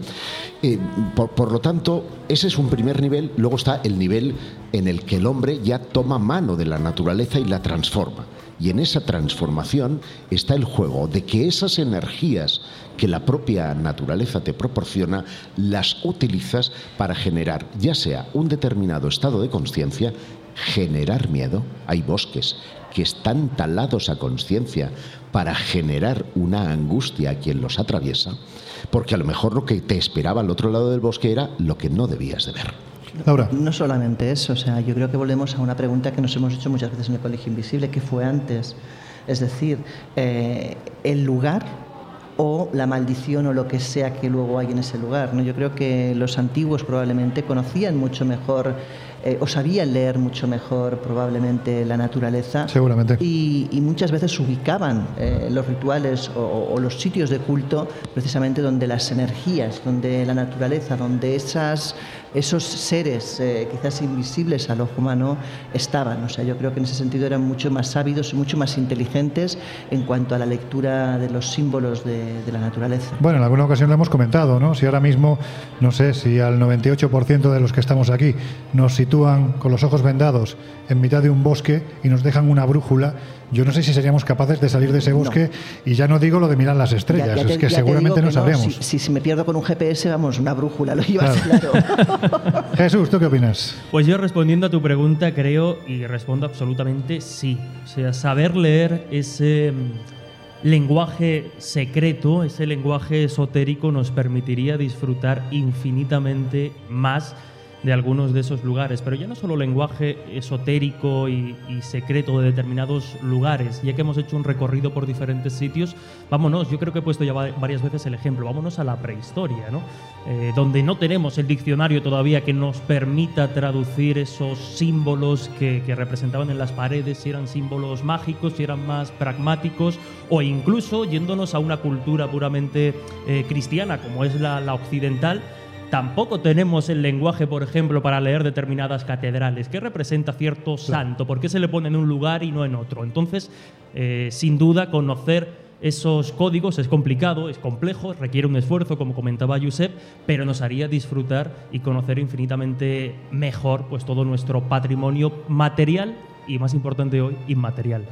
Eh, por, por lo tanto, ese es un primer nivel. Luego está el nivel en el que el hombre ya toma mano de la naturaleza y la transforma. Y en esa transformación está el juego de que esas energías que la propia naturaleza te proporciona las utilizas para generar ya sea un determinado estado de conciencia, generar miedo. Hay bosques que están talados a conciencia para generar una angustia a quien los atraviesa, porque a lo mejor lo que te esperaba al otro lado del bosque era lo que no debías de ver. Laura. No solamente eso, o sea, yo creo que volvemos a una pregunta que nos hemos hecho muchas veces en el Colegio Invisible, ¿qué fue antes? Es decir, eh, el lugar o la maldición o lo que sea que luego hay en ese lugar. ¿no? Yo creo que los antiguos probablemente conocían mucho mejor eh, o sabían leer mucho mejor probablemente la naturaleza. Seguramente. Y, y muchas veces ubicaban eh, los rituales o, o los sitios de culto precisamente donde las energías, donde la naturaleza, donde esas, esos seres eh, quizás invisibles al ojo humano estaban. O sea, yo creo que en ese sentido eran mucho más sabios y mucho más inteligentes en cuanto a la lectura de los símbolos de, de la naturaleza. Bueno, en alguna ocasión lo hemos comentado, ¿no? Si ahora mismo, no sé, si al 98% de los que estamos aquí nos sitúan con los ojos vendados en mitad de un bosque y nos dejan una brújula, yo no sé si seríamos capaces de salir de ese bosque y ya no digo lo de mirar las estrellas, Ya- ya te- es que seguramente digo no que sabríamos. Si, si- si me pierdo con un GPS, vamos, una brújula lo llevas claro. Jesús, ¿tú qué opinas? Pues yo respondiendo a tu pregunta creo y respondo absolutamente sí. O sea, saber leer ese mm, lenguaje secreto, ese lenguaje esotérico nos permitiría disfrutar infinitamente más de algunos de esos lugares, pero ya no solo lenguaje esotérico y, secreto de determinados lugares, ya que hemos hecho un recorrido por diferentes sitios, vámonos, yo creo que he puesto ya va- varias veces el ejemplo, vámonos a la prehistoria, ¿no? Eh, donde no tenemos el diccionario todavía que nos permita traducir esos símbolos que, representaban en las paredes, si eran símbolos mágicos, si eran más pragmáticos, o incluso yéndonos a una cultura puramente eh, cristiana como es la occidental, Tampoco tenemos el lenguaje, por ejemplo, para leer determinadas catedrales. ¿Qué representa cierto santo? ¿Por qué se le pone en un lugar y no en otro? Entonces, eh, sin duda, conocer esos códigos es complicado, es complejo, requiere un esfuerzo, como comentaba Josep, pero nos haría disfrutar y conocer infinitamente mejor pues, todo nuestro patrimonio material y, más importante hoy, inmaterial.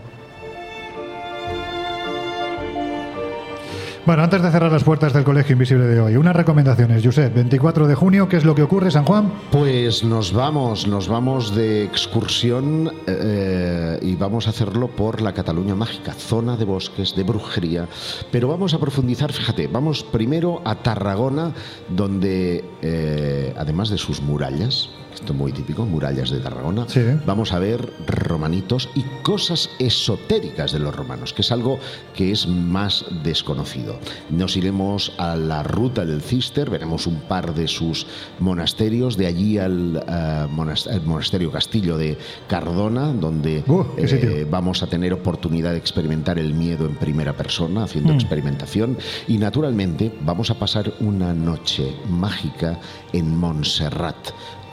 Bueno, antes de cerrar las puertas del Colegio Invisible de hoy, unas recomendaciones. Josep, 24 de junio, ¿qué es lo que ocurre, San Juan? Pues nos vamos, nos vamos de excursión eh, y vamos a hacerlo por la Cataluña Mágica, zona de bosques, de brujería. Pero vamos a profundizar, fíjate, vamos primero a Tarragona, donde eh, además de sus murallas, esto es muy típico, murallas de Tarragona, Sí. vamos a ver romanitos y cosas esotéricas de los romanos, que es algo que es más desconocido. Nos iremos a la ruta del Cister, veremos un par de sus monasterios, de allí al eh, monasterio Castillo de Cardona, donde Uh, eh, vamos a tener oportunidad de experimentar el miedo en primera persona, haciendo Mm. experimentación. Y naturalmente vamos a pasar una noche mágica en Montserrat,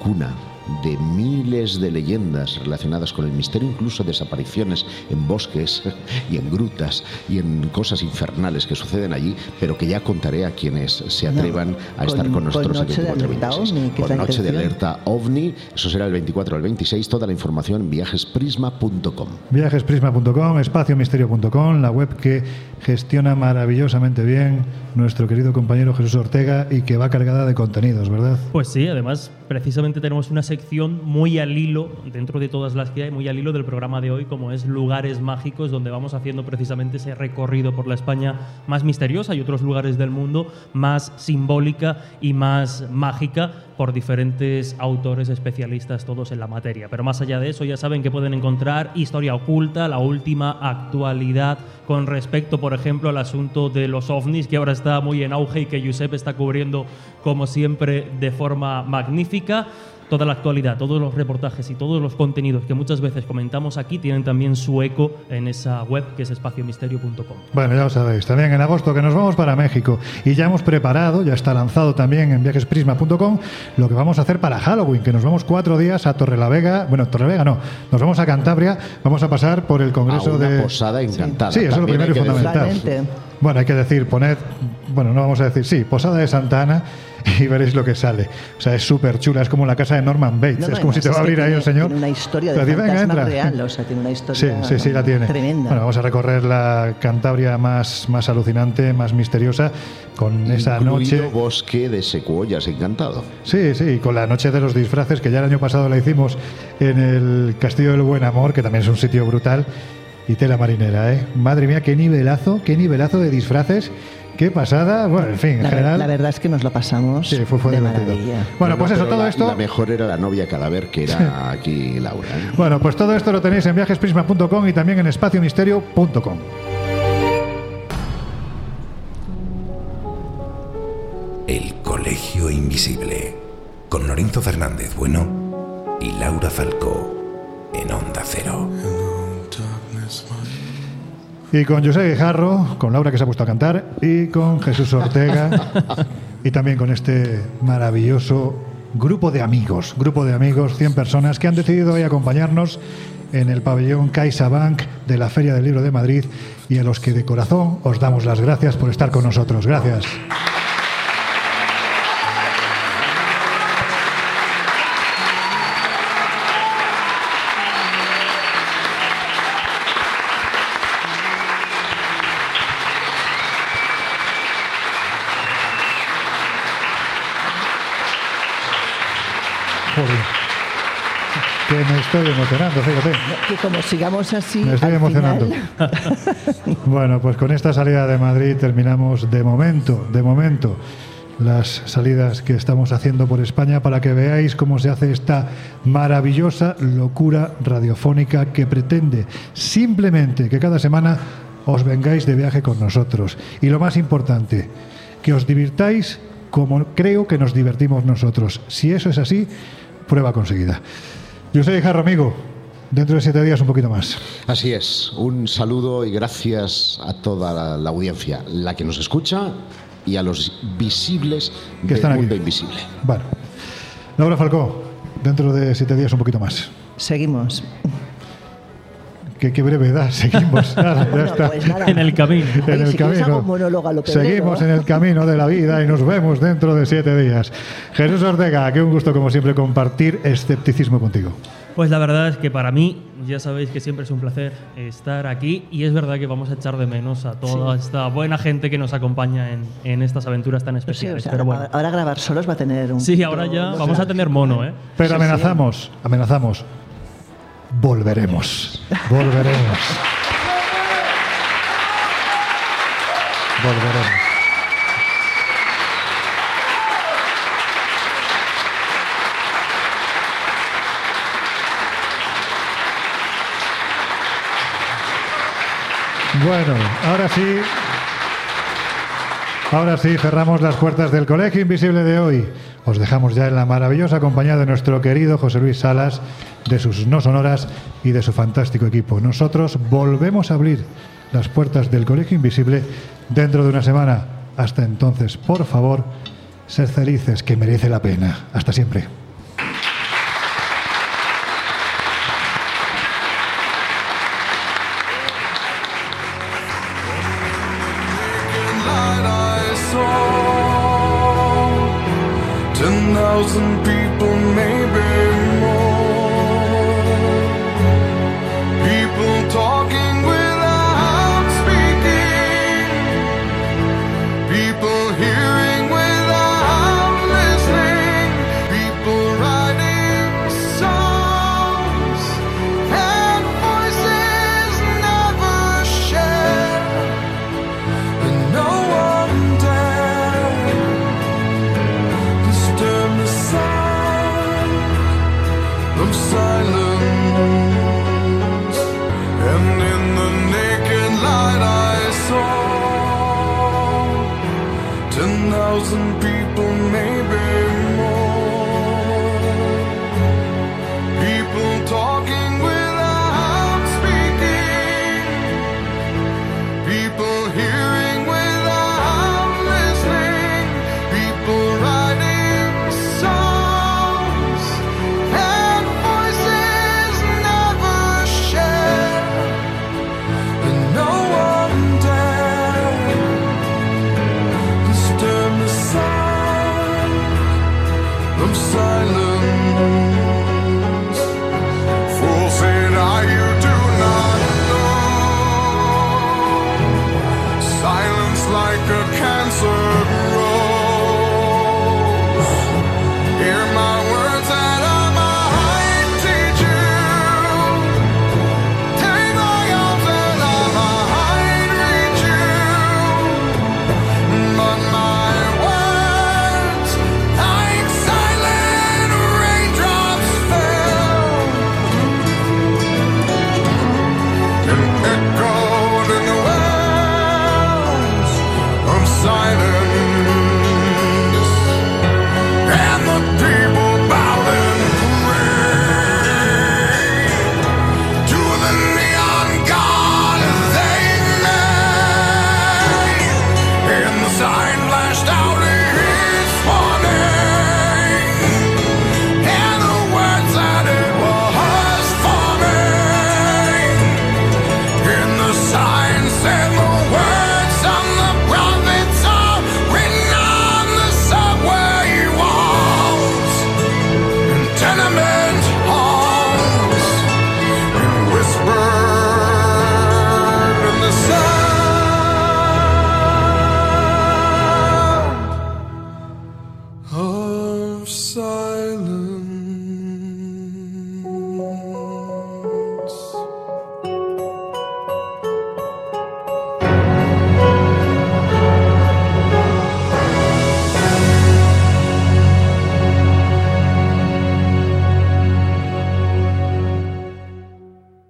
cuna de miles de leyendas relacionadas con el misterio, incluso desapariciones en bosques y en grutas y en cosas infernales que suceden allí, pero que ya contaré a quienes se No, atrevan a con- estar con con nosotros el Noche de 24 Alerta 26. OVNI, que es Con la Noche de intención. alerta OVNI, eso será el 24 al 26, toda la información en viajesprisma.com. Viajesprisma.com, espaciomisterio.com, la web que gestiona maravillosamente bien nuestro querido compañero Jesús Ortega y que va cargada de contenidos, ¿verdad? Pues sí, además precisamente tenemos una sección muy al hilo, dentro de todas las que hay, muy al hilo del programa de hoy, como es Lugares Mágicos, donde vamos haciendo precisamente ese recorrido por la España más misteriosa y otros lugares del mundo más simbólica y más mágica, por diferentes autores especialistas, todos en la materia. Pero más allá de eso, ya saben que pueden encontrar historia oculta, la última actualidad con respecto, por ejemplo, al asunto de los ovnis, que ahora está muy en auge y que Josep está cubriendo, como siempre, de forma magnífica toda la actualidad, todos los reportajes y todos los contenidos que muchas veces comentamos aquí tienen también su eco en esa web que es espaciomisterio.com. Bueno, ya lo sabéis. También en agosto que nos vamos para México y ya hemos preparado, ya está lanzado también en viajesprisma.com lo que vamos a hacer para Halloween, que nos vamos cuatro días a Torrelavega, bueno, Torrelavega no, nos vamos a Cantabria, vamos a pasar por el Congreso A una de... posada encantada. Sí, eso es lo primero y fundamental. Bueno, hay que decir, poned, bueno, no vamos a decir, sí, Posada de Santa Ana y veréis lo que sale. O sea, es súper chula, es como la casa de Norman Bates, No, no, es como si te va a abrir ahí el señor. Tiene una historia de "Venga, fantasma entra". real, o sea, tiene una Sí, historia sí, sí, la tiene. tremenda. Bueno, vamos a recorrer la Cantabria más, más alucinante, más misteriosa, con esa Incluido noche. bosque de secuoyas encantado. Sí, sí, con la noche de los disfraces, que ya el año pasado la hicimos en el Castillo del Buen Amor, que también es un sitio brutal, y tela marinera, ¿eh? Madre mía, qué nivelazo, qué nivelazo de disfraces, qué pasada. Bueno, en fin, en La, general. la verdad es que nos lo pasamos Sí, fue, fue de divertido. maravilla. Bueno, No, pues no, eso, todo la- esto. La mejor era la novia cadáver, que era aquí Laura. ¿eh? Bueno, pues todo esto lo tenéis en viajesprisma.com y también en espaciomisterio.com. El Colegio Invisible, con Lorenzo Fernández Bueno y Laura Falcó, en Onda Cero. Y con José Guijarro, con Laura que se ha puesto a cantar, y con Jesús Ortega, y también con este maravilloso grupo de amigos, grupo de amigos, 100 personas que han decidido hoy acompañarnos en el pabellón CaixaBank de la Feria del Libro de Madrid y a los que de corazón os damos las gracias por estar con nosotros. Gracias. Que me estoy emocionando, fíjate. Que como sigamos así. Me estoy emocionando. final- Bueno, pues con esta salida de Madrid terminamos de momento, de momento, las salidas que estamos haciendo por España para que veáis cómo se hace esta maravillosa locura radiofónica que pretende simplemente que cada semana os vengáis de viaje con nosotros. Y lo más importante, que os divirtáis como creo que nos divertimos nosotros. Si eso es así, prueba conseguida. Yo soy Jarro Amigo. Dentro de siete días un poquito más. Así es, un saludo y gracias a toda la, la audiencia, la que nos escucha y a los visibles Que del están aquí. mundo invisible. Bueno. Laura Falcó, dentro de siete días un poquito más. Seguimos. Qué, qué brevedad, seguimos. Nada, ya está. pues nada. En el camino. En Oye, el si camino. Seguimos en el camino de la vida y nos vemos dentro de siete días. Jesús Ortega, qué un gusto como siempre compartir escepticismo contigo. Pues la verdad es que para mí, ya sabéis que siempre es un placer estar aquí y es verdad que vamos a echar de menos a toda esta buena gente que nos acompaña en, en estas aventuras tan Pues sí, o especiales. sea, Pero bueno, ahora grabar solos va a tener un. sí, ahora ya vamos a tener mono, ¿eh? Pero Sí, sí. amenazamos, amenazamos. Volveremos. Volveremos. Volveremos. Bueno, ahora sí. Ahora sí, cerramos las puertas del Colegio Invisible de hoy. Os dejamos ya en la maravillosa compañía de nuestro querido José Luis Salas, de sus no sonoras y de su fantástico equipo. Nosotros volvemos a abrir las puertas del Colegio Invisible dentro de una semana. Hasta entonces, por favor, sed felices, que merece la pena. Hasta siempre.